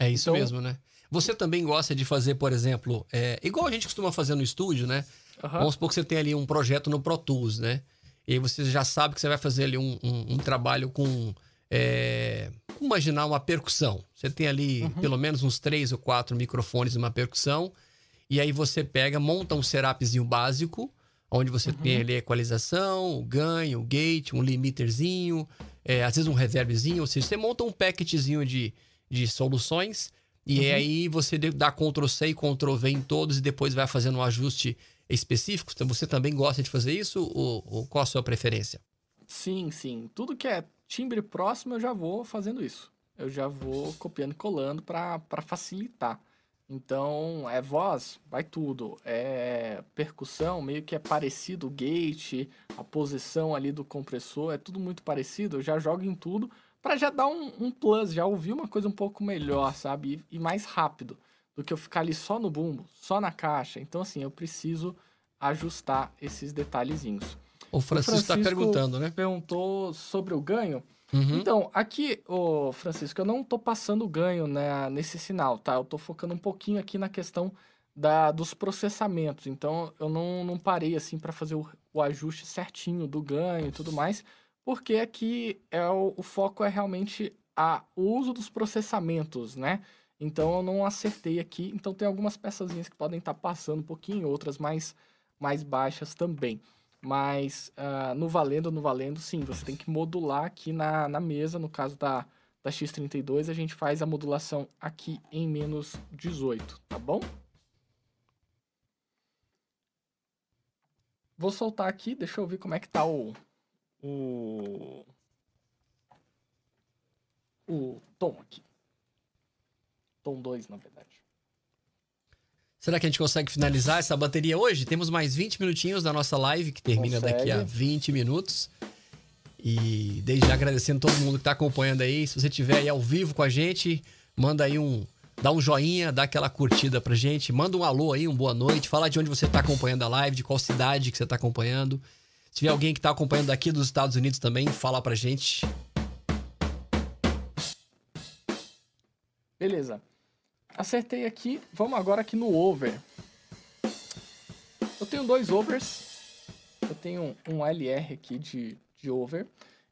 É isso então, mesmo, né? Você também gosta de fazer, por exemplo, é, igual a gente costuma fazer no estúdio, né? Uhum. Vamos supor que você tem ali um projeto no Pro Tools, né? E aí você já sabe que você vai fazer ali um, um, um trabalho com. É, imaginar uma percussão. Você tem ali uhum. pelo menos uns três ou quatro microfones e uma percussão. E aí você pega, monta um serapzinho básico, onde você uhum. tem ali a equalização, o ganho, o gate, um limiterzinho, é, às vezes um reverbzinho. Ou seja, você monta um packetzinho de, de soluções e uhum. aí você dá Ctrl C e Ctrl V em todos e depois vai fazendo um ajuste específico. Então você também gosta de fazer isso ou, ou qual a sua preferência? Sim, sim. Tudo que é timbre próximo eu já vou fazendo isso. Eu já vou copiando e colando para facilitar. Então, é voz, vai tudo. É percussão, meio que é parecido, o gate, a posição ali do compressor, é tudo muito parecido. Eu já jogo em tudo para já dar um, um, plus, já ouvir uma coisa um pouco melhor, sabe? E, e, mais rápido do que eu ficar ali só no bumbo, só na caixa. Então, assim, eu preciso ajustar esses detalhezinhos. O Francisco está perguntando, né? Perguntou sobre o ganho. Uhum. Então, aqui, ô Francisco, eu não tô passando ganho né, nesse sinal, tá? Eu tô focando um pouquinho aqui na questão da, dos processamentos. Então, eu não, não parei assim para fazer o, o ajuste certinho do ganho e tudo mais porque aqui é o, o foco é realmente a, o uso dos processamentos, né? Então eu não acertei aqui. Então tem algumas peçazinhas que podem estar tá passando um pouquinho, outras mais, mais baixas também. Mas uh, no valendo, no valendo, sim, você tem que modular aqui na, na mesa. No caso da, da X32, a gente faz a modulação aqui em menos 18, tá bom? Vou soltar aqui, deixa eu ver como é que tá o, o o tom aqui. Tom 2, na verdade. Será que a gente consegue finalizar essa bateria hoje? Temos mais 20 minutinhos da nossa live, que termina consegue. daqui a 20 minutos. E desde já agradecendo todo mundo que está acompanhando aí. Se você estiver aí ao vivo com a gente, manda aí um. Dá um joinha, dá aquela curtida pra gente. Manda um alô aí, um boa noite. Fala de onde você está acompanhando a live, de qual cidade que você está acompanhando. Se tiver alguém que tá acompanhando daqui dos Estados Unidos também, fala pra gente. Beleza. Acertei aqui. Vamos agora aqui no over. Eu tenho dois overs. Eu tenho um LR aqui de, de over.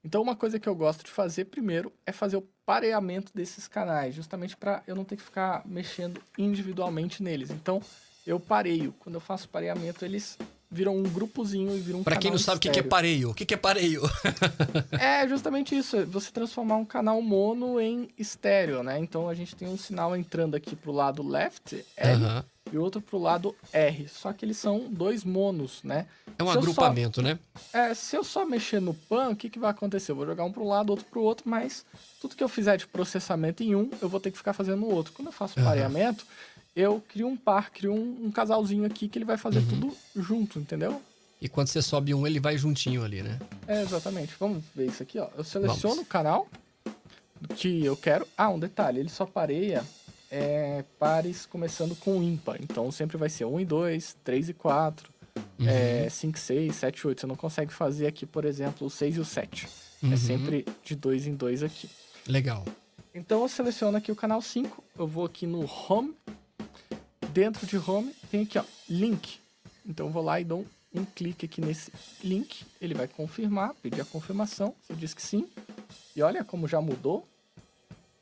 Então, uma coisa que eu gosto de fazer primeiro é fazer o pareamento desses canais, justamente para eu não ter que ficar mexendo individualmente neles. Então, eu pareio. Quando eu faço pareamento, eles viram um grupozinho e viram um Pra quem não sabe o que que é pareio, o que que é pareio? É justamente isso, é você transformar um canal mono em estéreo, né? Então a gente tem um sinal entrando aqui pro lado left, L, e outro pro lado R. Só que eles são dois monos, né? É um Se agrupamento, né? É, se eu só mexer no pan, o que, que vai acontecer? Eu vou jogar um pro lado, outro pro outro, mas tudo que eu fizer de processamento em um, eu vou ter que ficar fazendo no outro. Quando eu faço pareamento, eu crio um par, crio um, um casalzinho aqui que ele vai fazer Uhum. tudo junto, entendeu? E quando você sobe um, ele vai juntinho ali, né? É, exatamente. Vamos ver isso aqui, ó. Eu seleciono Vamos. o canal que eu quero. Ah, um detalhe, ele só pareia é, pares começando com ímpar. Então sempre vai ser 1 e 2, 3 e 4, Uhum. é, 5, 6, 7, 8. Você não consegue fazer aqui, por exemplo, o 6 e o 7. Uhum. É sempre de 2 em 2 aqui. Legal. Então eu seleciono aqui o canal 5, eu vou aqui no Home. Dentro de Home tem aqui, ó, Link. Então eu vou lá e dou um, clique aqui nesse link. Ele vai confirmar, pedir a confirmação. Você diz que sim. E olha como já mudou.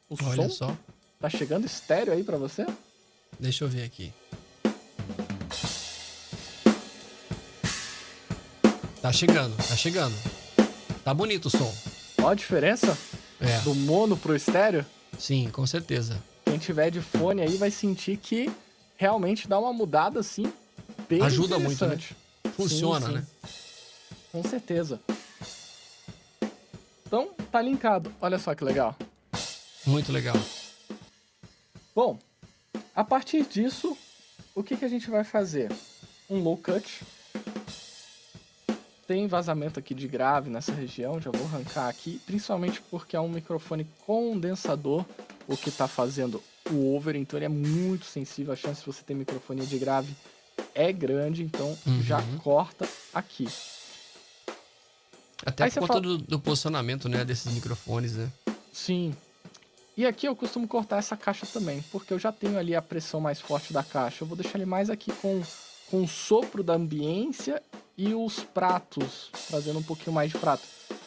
O Olha som só. tá chegando estéreo aí pra você. Deixa eu ver aqui. Tá chegando, tá chegando. Tá bonito o som. Ó a diferença É, do mono pro estéreo. sim, com certeza. Quem tiver de fone aí vai sentir que realmente dá uma mudada assim bem Ajuda muito, né? Funciona, Sim, sim. né? Com certeza. Então, tá linkado. Olha só que legal. Muito legal. Bom, a partir disso, o que, que a gente vai fazer? Um low cut. Tem vazamento aqui de grave nessa região, já vou arrancar aqui, principalmente porque é um microfone condensador, o que está fazendo o over, então ele é muito sensível, a chance de você ter microfone de grave é grande, então Uhum. já corta aqui. Até Aí por conta fala- do, do posicionamento, né, desses microfones, né? Sim. E aqui eu costumo cortar essa caixa também, porque eu já tenho ali a pressão mais forte da caixa. Eu vou deixar ele mais aqui com, com o sopro da ambiência e os pratos, trazendo um pouquinho mais de prato.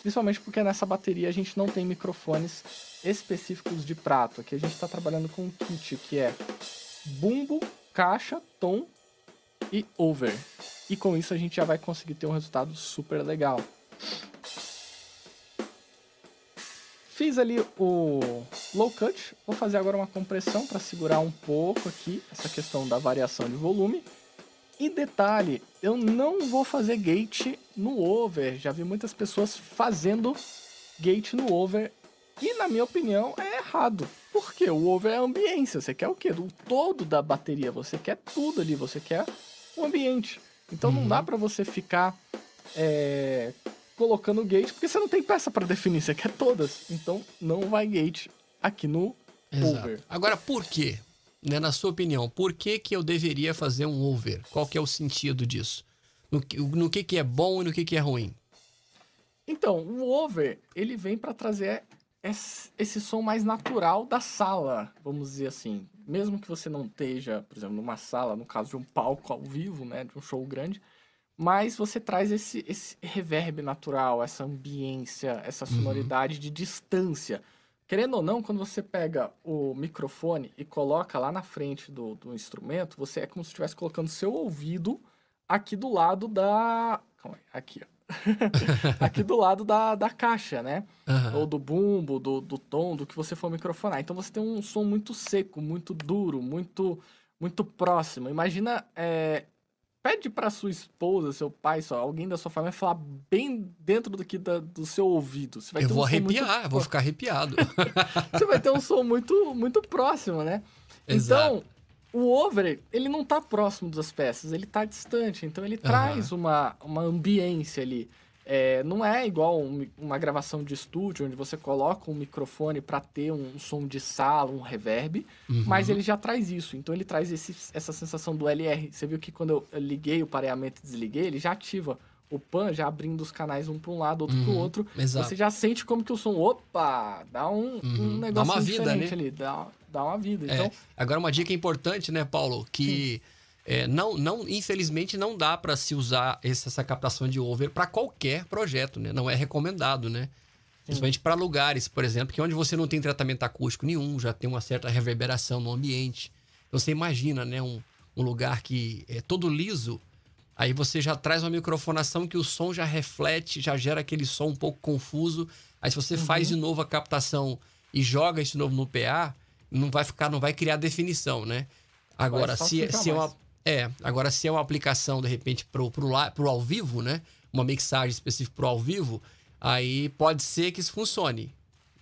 Principalmente porque nessa bateria a gente não tem microfones específicos de prato. Aqui a gente está trabalhando com um kit que é bumbo, caixa, tom e over. E com isso a gente já vai conseguir ter um resultado super legal. Fiz ali o low cut, vou fazer agora uma compressão para segurar um pouco aqui essa questão da variação de volume. E detalhe, eu não vou fazer gate no over. Já vi muitas pessoas fazendo gate no over e na minha opinião é errado. Porque o over é a ambiência, você quer o quê? Do todo da bateria, você quer tudo ali, você quer o ambiente. Então não Uhum. dá para você ficar é, colocando gate, porque você não tem peça para definir, você quer todas. Então não vai gate aqui no Exato. over. Agora, por quê? Né, na sua opinião, por que, que eu deveria fazer um over? Qual que é o sentido disso? No, que- no que, que é bom e no que, que é ruim? Então, o over, ele vem para trazer esse, esse som mais natural da sala, vamos dizer assim. Mesmo que você não esteja, por exemplo, numa sala, no caso de um palco ao vivo, né, de um show grande, mas você traz esse, esse reverb natural, essa ambiência, essa sonoridade de distância. Querendo ou não, quando você pega o microfone e coloca lá na frente do, do instrumento, você é como se estivesse colocando seu ouvido aqui do lado da. Calma aí, aqui, ó. aqui do lado da, da caixa, né? Aham. Ou do bumbo, do, do tom, do que você for microfonar. Então você tem um som muito seco, muito duro, muito muito próximo. Imagina, é, pede pra sua esposa, seu pai, só, alguém da sua família falar bem dentro daqui da, do seu ouvido. Você vai Eu ter vou um muito arrepiar, eu vou ficar arrepiado. você vai ter um som muito, muito próximo, né? Exato. Então, o over, ele não tá próximo das peças, ele tá distante. Então, ele traz uma, uma ambiência ali. É, não é igual um- uma gravação de estúdio, onde você coloca um microfone para ter um som de sala, um reverb, Uhum. mas ele já traz isso. Então, ele traz esse- essa sensação do LR. Você viu que quando eu eu liguei o pareamento e desliguei, ele já ativa o pan, já abrindo os canais um para um lado, outro para o Uhum, outro, Exato. você já sente como que o som, opa, dá um, um Uhum, dá negócio uma vida, né? ali, dá, dá uma vida. É, Então, Agora, uma dica importante, né, Paulo? Que é, não, não, infelizmente, não dá para se usar essa captação de over para qualquer projeto, né? Não é recomendado, né? Principalmente para lugares, por exemplo, que onde você não tem tratamento acústico nenhum, já tem uma certa reverberação no ambiente. Então você imagina, né, um, um lugar que é todo liso, aí você já traz uma microfonação que o som já reflete, já gera aquele som um pouco confuso. Aí se você faz de novo a captação e joga isso de novo no PA, não vai ficar, não vai criar definição, né? Agora, se, sujar se é uma. É, agora se é uma aplicação, de repente, pro, pro, pro ao vivo, né? Uma mixagem específica pro ao vivo, aí pode ser que isso funcione.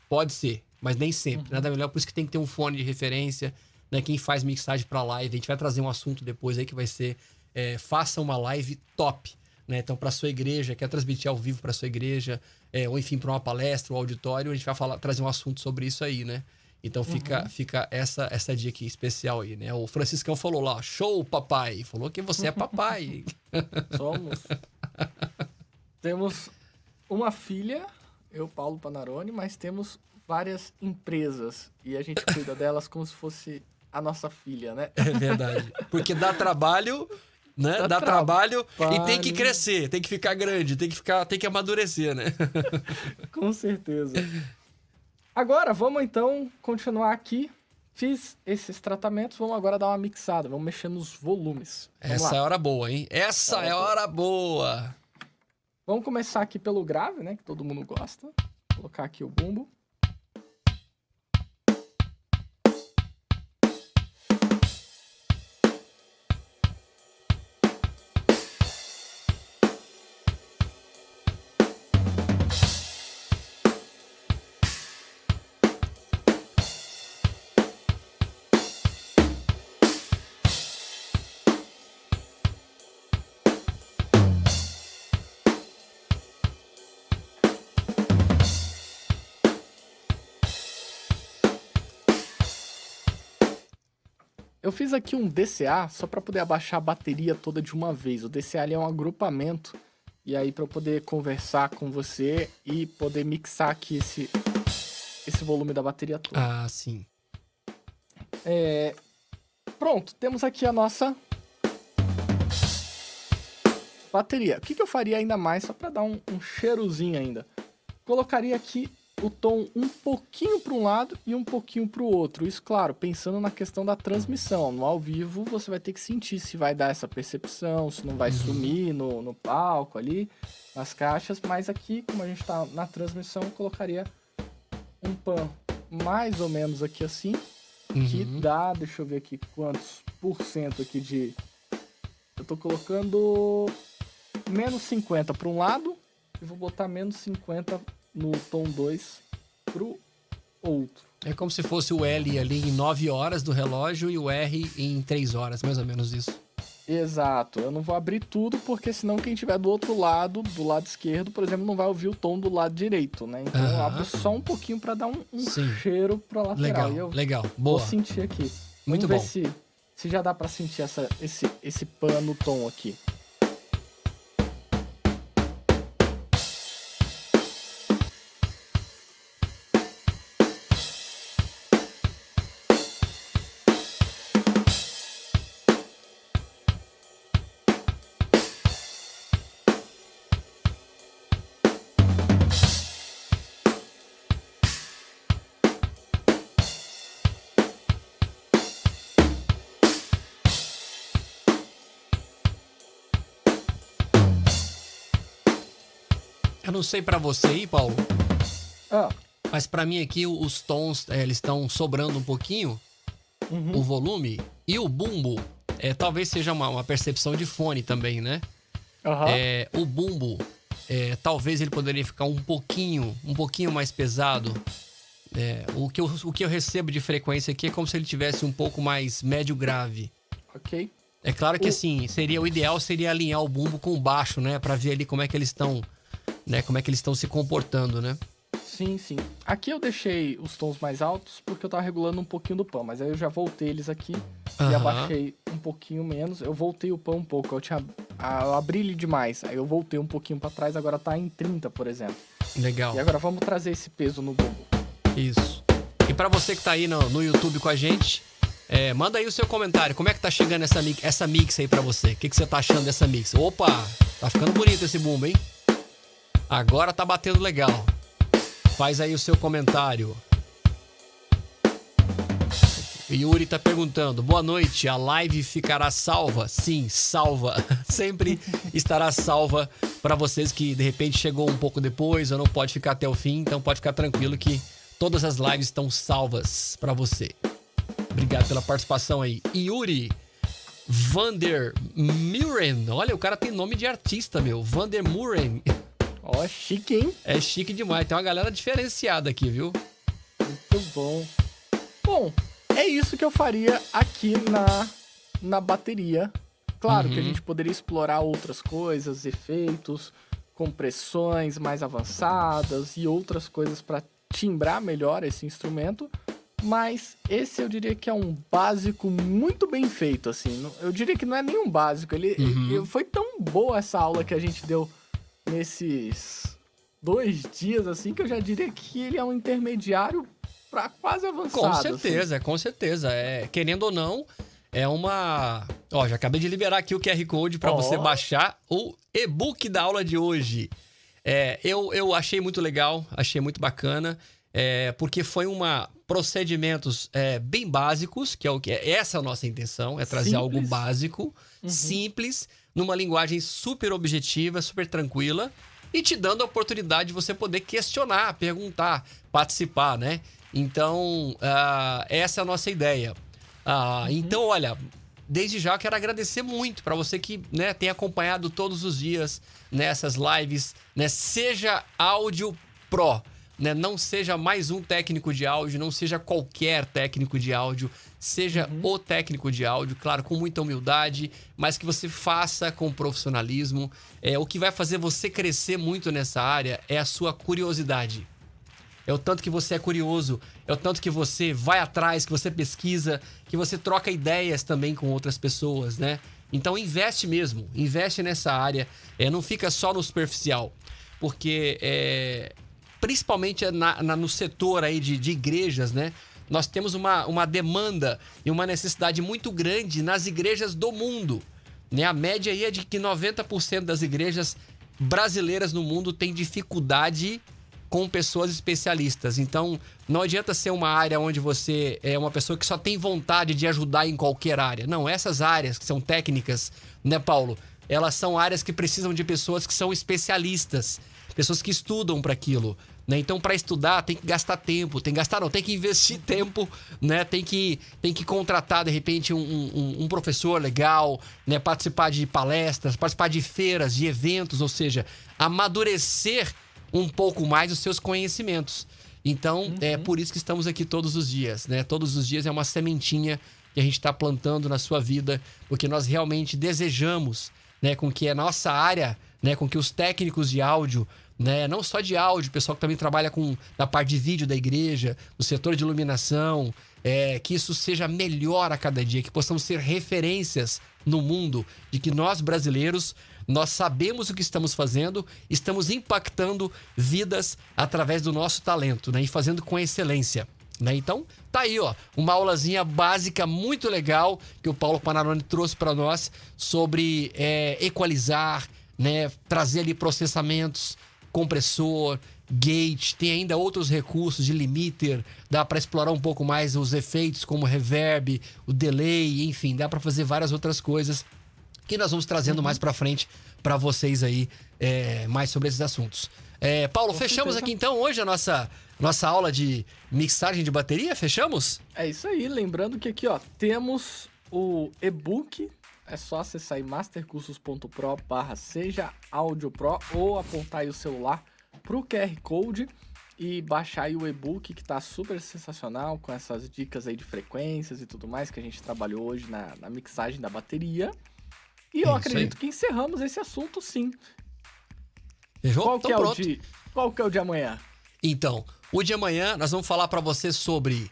Pode ser, mas nem sempre. Uhum. Nada melhor, por isso que tem que ter um fone de referência, né? Quem faz mixagem pra live, a gente vai trazer um assunto depois aí que vai ser é, faça uma live top. Né? Então, para sua igreja, quer transmitir ao vivo para sua igreja, é, ou enfim, para uma palestra, um auditório, a gente vai falar, trazer um assunto sobre isso aí, né? Então fica, fica essa essa dica especial aí, né? O Franciscão falou lá, show, papai. Falou que você é papai. somos. temos uma filha, eu, Paulo Panarone, mas temos várias empresas. E a gente cuida delas como se fosse a nossa filha, né? é verdade. Porque dá trabalho, né? Dá, Dá trabalho, e tem que crescer, tem que ficar grande, tem que ficar, tem que amadurecer, né? Com certeza. Agora, vamos então continuar aqui. Fiz esses tratamentos, vamos agora dar uma mixada, vamos mexer nos volumes. Vamos Essa lá. é a hora boa, hein? Essa Hora é a boa. hora boa. Vamos começar aqui pelo grave, né? Que todo mundo gosta. Vou colocar aqui o bumbo. Eu fiz aqui um DCA só para poder abaixar a bateria toda de uma vez. O DCA é um agrupamento e aí para eu poder conversar com você e poder mixar aqui esse esse volume da bateria toda. Ah, sim. É, Pronto, temos aqui a nossa bateria. O que, que eu faria ainda mais só para dar um, um cheirozinho ainda? Colocaria aqui o tom um pouquinho para um lado e um pouquinho para o outro. Isso, claro, pensando na questão da transmissão. No ao vivo, você vai ter que sentir se vai dar essa percepção, se não vai sumir no, no palco ali, nas caixas. Mas aqui, como a gente está na transmissão, eu colocaria um pan mais ou menos aqui assim que Uhum. dá, deixa eu ver aqui quantos por cento aqui de. Eu tô colocando menos 50 para um lado e vou botar menos 50 no tom 2 pro outro. É como se fosse o L ali em 9 horas do relógio e o R em 3 horas, mais ou menos isso. Exato, eu não vou abrir tudo porque senão quem tiver do outro lado, do lado esquerdo, por exemplo, não vai ouvir o tom do lado direito, né? Então eu abro só um pouquinho para dar um, um cheiro pra lateral. Legal, legal. vou Boa. sentir aqui. Muito Vamos bom. ver se, se já dá pra sentir essa, esse, esse pan no tom aqui. Eu não sei pra você aí, Paulo, Ah, mas pra mim aqui os tons, é, eles estão sobrando um pouquinho, uhum. o volume e o bumbo. É, talvez seja uma, uma percepção de fone também, né? Aham. É, o bumbo, é, talvez ele poderia ficar um pouquinho, um pouquinho mais pesado. É, o, que eu, o que eu recebo de frequência aqui é como se ele tivesse um pouco mais médio grave. Ok. É claro que O- assim, seria o ideal seria alinhar o bumbo com o baixo, né, Pra ver ali como é que eles estão, né, como é que eles estão se comportando, né? Sim, sim. Aqui eu deixei os tons mais altos porque eu tava regulando um pouquinho do pan, mas aí eu já voltei eles aqui e Aham. abaixei um pouquinho menos. Eu voltei o pan um pouco, eu tinha eu abri ele demais. Aí eu voltei um pouquinho pra trás, agora tá em 30, por exemplo. Legal. E agora vamos trazer esse peso no Google. Isso. E pra você que tá aí no, no YouTube com a gente, é, manda aí o seu comentário. Como é que tá chegando essa mix, essa mix aí pra você? O que, que você tá achando dessa mix? Opa, tá ficando bonito esse boom, hein? Agora tá batendo legal. Faz aí o seu comentário. Yuri tá perguntando: boa noite, a live ficará salva? Sim, salva. Sempre estará salva para vocês que de repente chegou um pouco depois ou não pode ficar até o fim, então pode ficar tranquilo que todas as lives estão salvas para você. Obrigado pela participação aí. Yuri Vander Muren. Olha, o cara tem nome de artista, meu. Vander Muren. Ó, chique, hein? É chique demais. Tem uma galera diferenciada aqui, viu? Muito bom. Bom, é isso que eu faria aqui na, na bateria. Claro que a Uhum. gente poderia explorar outras coisas, efeitos, compressões mais avançadas e outras coisas para timbrar melhor esse instrumento. Mas esse eu diria que é um básico muito bem feito, assim. Eu diria que não é nenhum básico. Ele, Uhum. ele- foi tão boa essa aula que a gente deu nesses dois dias, assim, que eu já diria que ele é um intermediário para quase avançado. Com assim. certeza, com certeza. É, querendo ou não, é uma. Ó, já acabei de liberar aqui o QR Code para Ó. você baixar o e-book da aula de hoje. É, eu, eu achei muito legal, achei muito bacana, é, porque foi uma procedimentos é, bem básicos, que é o que essa é a nossa intenção, é trazer Simples. algo básico, Uhum. simples, numa linguagem super objetiva, super tranquila e te dando a oportunidade de você poder questionar, perguntar, participar, né? Então, ah, essa é a nossa ideia. Ah, Então, olha, desde já eu quero agradecer muito para você que né, tem acompanhado todos os dias nessas lives, né? Seja áudio pro, né? Não seja mais um técnico de áudio, não seja qualquer técnico de áudio, seja o técnico de áudio, claro, com muita humildade, mas que você faça com profissionalismo. É, o que vai fazer você crescer muito nessa área é a sua curiosidade. É o tanto que você é curioso, é o tanto que você vai atrás, que você pesquisa, que você troca ideias também com outras pessoas, né? Então investe mesmo, investe nessa área, é, não fica só no superficial, porque é, principalmente na- na- no setor aí de, de igrejas, né? Nós temos uma, uma demanda e uma necessidade muito grande nas igrejas do mundo. Né? A média aí é de que 90% das igrejas brasileiras no mundo têm dificuldade com pessoas especialistas. Então, não adianta ser uma área onde você é uma pessoa que só tem vontade de ajudar em qualquer área. Não, essas áreas que são técnicas, né, Paulo? Elas são áreas que precisam de pessoas que são especialistas, pessoas que estudam para aquilo. Né? Então, para estudar, tem que gastar tempo, tem que gastar, não, tem que investir tempo, né? Tem que, tem que contratar, de repente, um, um- um professor legal, né? Participar de palestras, participar de feiras, de eventos, ou seja, amadurecer um pouco mais os seus conhecimentos. Então, é por isso que estamos aqui todos os dias, né? Todos os dias é uma sementinha que a gente está plantando na sua vida, porque nós realmente desejamos, né, com que a nossa área, né, com que os técnicos de áudio, né, não só de áudio, pessoal que também trabalha com na parte de vídeo da igreja, no setor de iluminação, é, que isso seja melhor a cada dia, que possamos ser referências no mundo, de que nós brasileiros nós sabemos o que estamos fazendo, estamos impactando vidas através do nosso talento, né? E fazendo com excelência. Né? Então, tá aí, ó, uma aulazinha básica muito legal que o Paulo Panarone trouxe para nós sobre é, equalizar, né? Trazer ali processamentos, compressor, gate, tem ainda outros recursos de limiter, dá para explorar um pouco mais os efeitos como reverb, o delay, enfim, dá para fazer várias outras coisas que nós vamos trazendo mais pra frente pra vocês aí é, mais sobre esses assuntos. É, Paulo, Com fechamos certeza. aqui então hoje a nossa, nossa aula de mixagem de bateria? Fechamos? É isso aí, lembrando que aqui, ó, temos o e-book. É só acessar aí mastercursos.pro barra seja áudio pro ou apontar aí o celular pro QR Code e baixar aí o e-book que tá super sensacional com essas dicas aí de frequências e tudo mais que a gente trabalhou hoje na, na mixagem da bateria. E eu É acredito que encerramos esse assunto sim. Fechou? Qual então que é o de qual que é o de amanhã? Então, o de amanhã nós vamos falar pra você sobre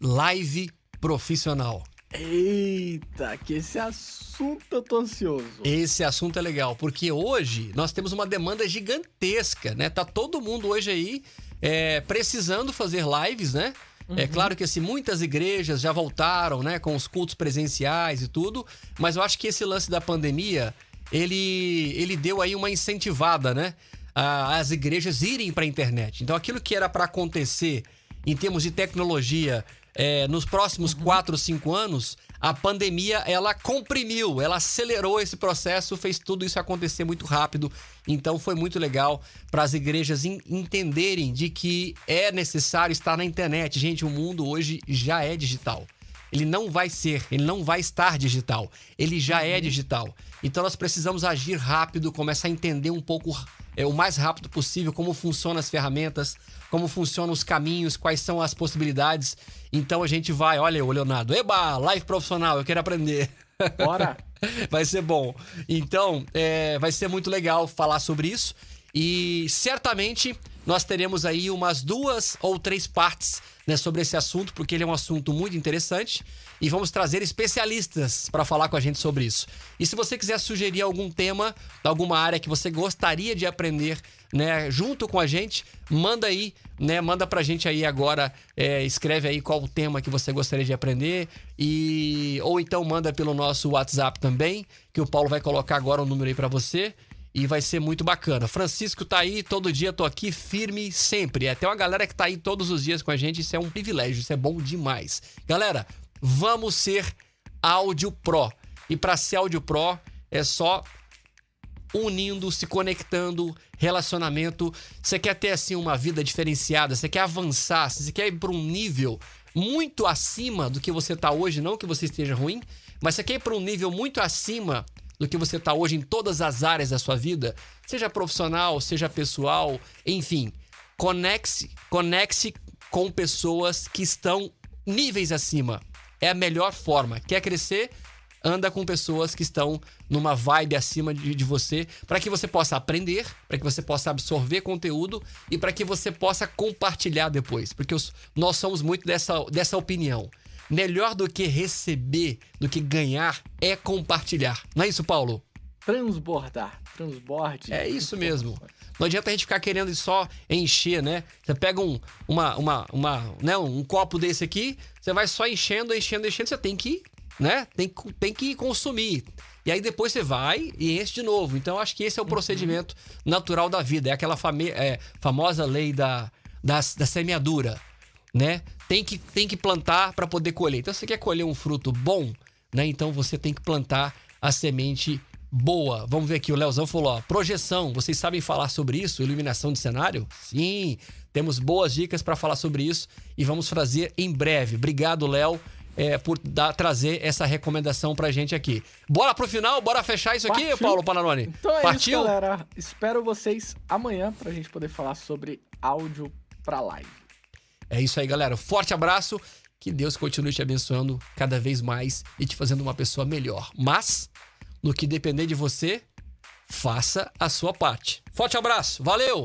live profissional. Eita, que esse assunto eu tô ansioso. Esse assunto é legal, porque hoje nós temos uma demanda gigantesca, né? Tá todo mundo hoje aí é, precisando fazer lives, né? É uhum. É claro que assim, muitas igrejas já voltaram, né, com os cultos presenciais e tudo, mas eu acho que esse lance da pandemia, ele, ele deu aí uma incentivada, né? As igrejas irem para a internet. Então aquilo que era para acontecer em termos de tecnologia é, nos próximos uhum. 4, 5 anos, a pandemia ela comprimiu, ela acelerou esse processo, fez tudo isso acontecer muito rápido. Então foi muito legal para as igrejas entenderem de que é necessário estar na internet. Gente, o mundo hoje já é digital. Ele não vai ser, ele não vai estar digital. Ele já é uhum. digital. Então nós precisamos agir rápido, começar a entender um pouco é, o mais rápido possível como funcionam as ferramentas, como funcionam os caminhos, quais são as possibilidades. Então a gente vai, olha o Leonardo, eba, live profissional, eu quero aprender. Bora! vai ser bom. Então, é, vai ser muito legal falar sobre isso. E certamente nós teremos aí umas duas ou três partes né, sobre esse assunto, porque ele é um assunto muito interessante e vamos trazer especialistas para falar com a gente sobre isso. E se você quiser sugerir algum tema, alguma área que você gostaria de aprender, né, junto com a gente, manda aí, né, manda pra gente aí agora, é, escreve aí qual o tema que você gostaria de aprender e ou então manda pelo nosso WhatsApp também, que o Paulo vai colocar agora o um número aí para você e vai ser muito bacana. Francisco tá aí, todo dia tô aqui firme sempre. É, uma galera que tá aí todos os dias com a gente, isso é um privilégio, isso é bom demais. Galera, vamos ser áudio pro. E para ser áudio pro é só unindo, se conectando, relacionamento. Você quer ter assim uma vida diferenciada, você quer avançar, você quer ir para um nível muito acima do que você tá hoje, não que você esteja ruim, mas você quer ir para um nível muito acima do que você está hoje em todas as áreas da sua vida, seja profissional, seja pessoal, enfim. Conecte-se conecte com pessoas que estão níveis acima. É a melhor forma. Quer crescer? Anda com pessoas que estão numa vibe acima de, de você, para que você possa aprender, para que você possa absorver conteúdo e para que você possa compartilhar depois. Porque os, nós somos muito dessa, dessa opinião melhor do que receber, do que ganhar, é compartilhar. Não é isso, Paulo? Transbordar. Transborde. É isso mesmo. Não adianta a gente ficar querendo só encher, né? Você pega um, uma, uma, uma, né, um copo desse aqui, você vai só enchendo, enchendo, enchendo, você tem que, né? Tem, tem que consumir. E aí depois você vai e enche de novo. Então acho que esse é o procedimento uhum. natural da vida. É aquela é, famosa lei da, da, da semeadura né? Tem que, tem que plantar para poder colher. Então, você quer colher um fruto bom, né? Então você tem que plantar a semente boa. Vamos ver aqui, o Leozão falou, ó, projeção, vocês sabem falar sobre isso? Iluminação de cenário? Sim, temos boas dicas para falar sobre isso e vamos fazer em breve. Obrigado, Léo. É, por dar, trazer essa recomendação pra gente aqui. Bora pro final, bora fechar isso aqui, Partiu. Paulo Panarone? Então é Partiu? isso, galera. Espero vocês amanhã pra gente poder falar sobre áudio pra live. É isso aí, galera. Forte abraço. Que Deus continue te abençoando cada vez mais e te fazendo uma pessoa melhor. Mas, no que depender de você, faça a sua parte. Forte abraço. Valeu!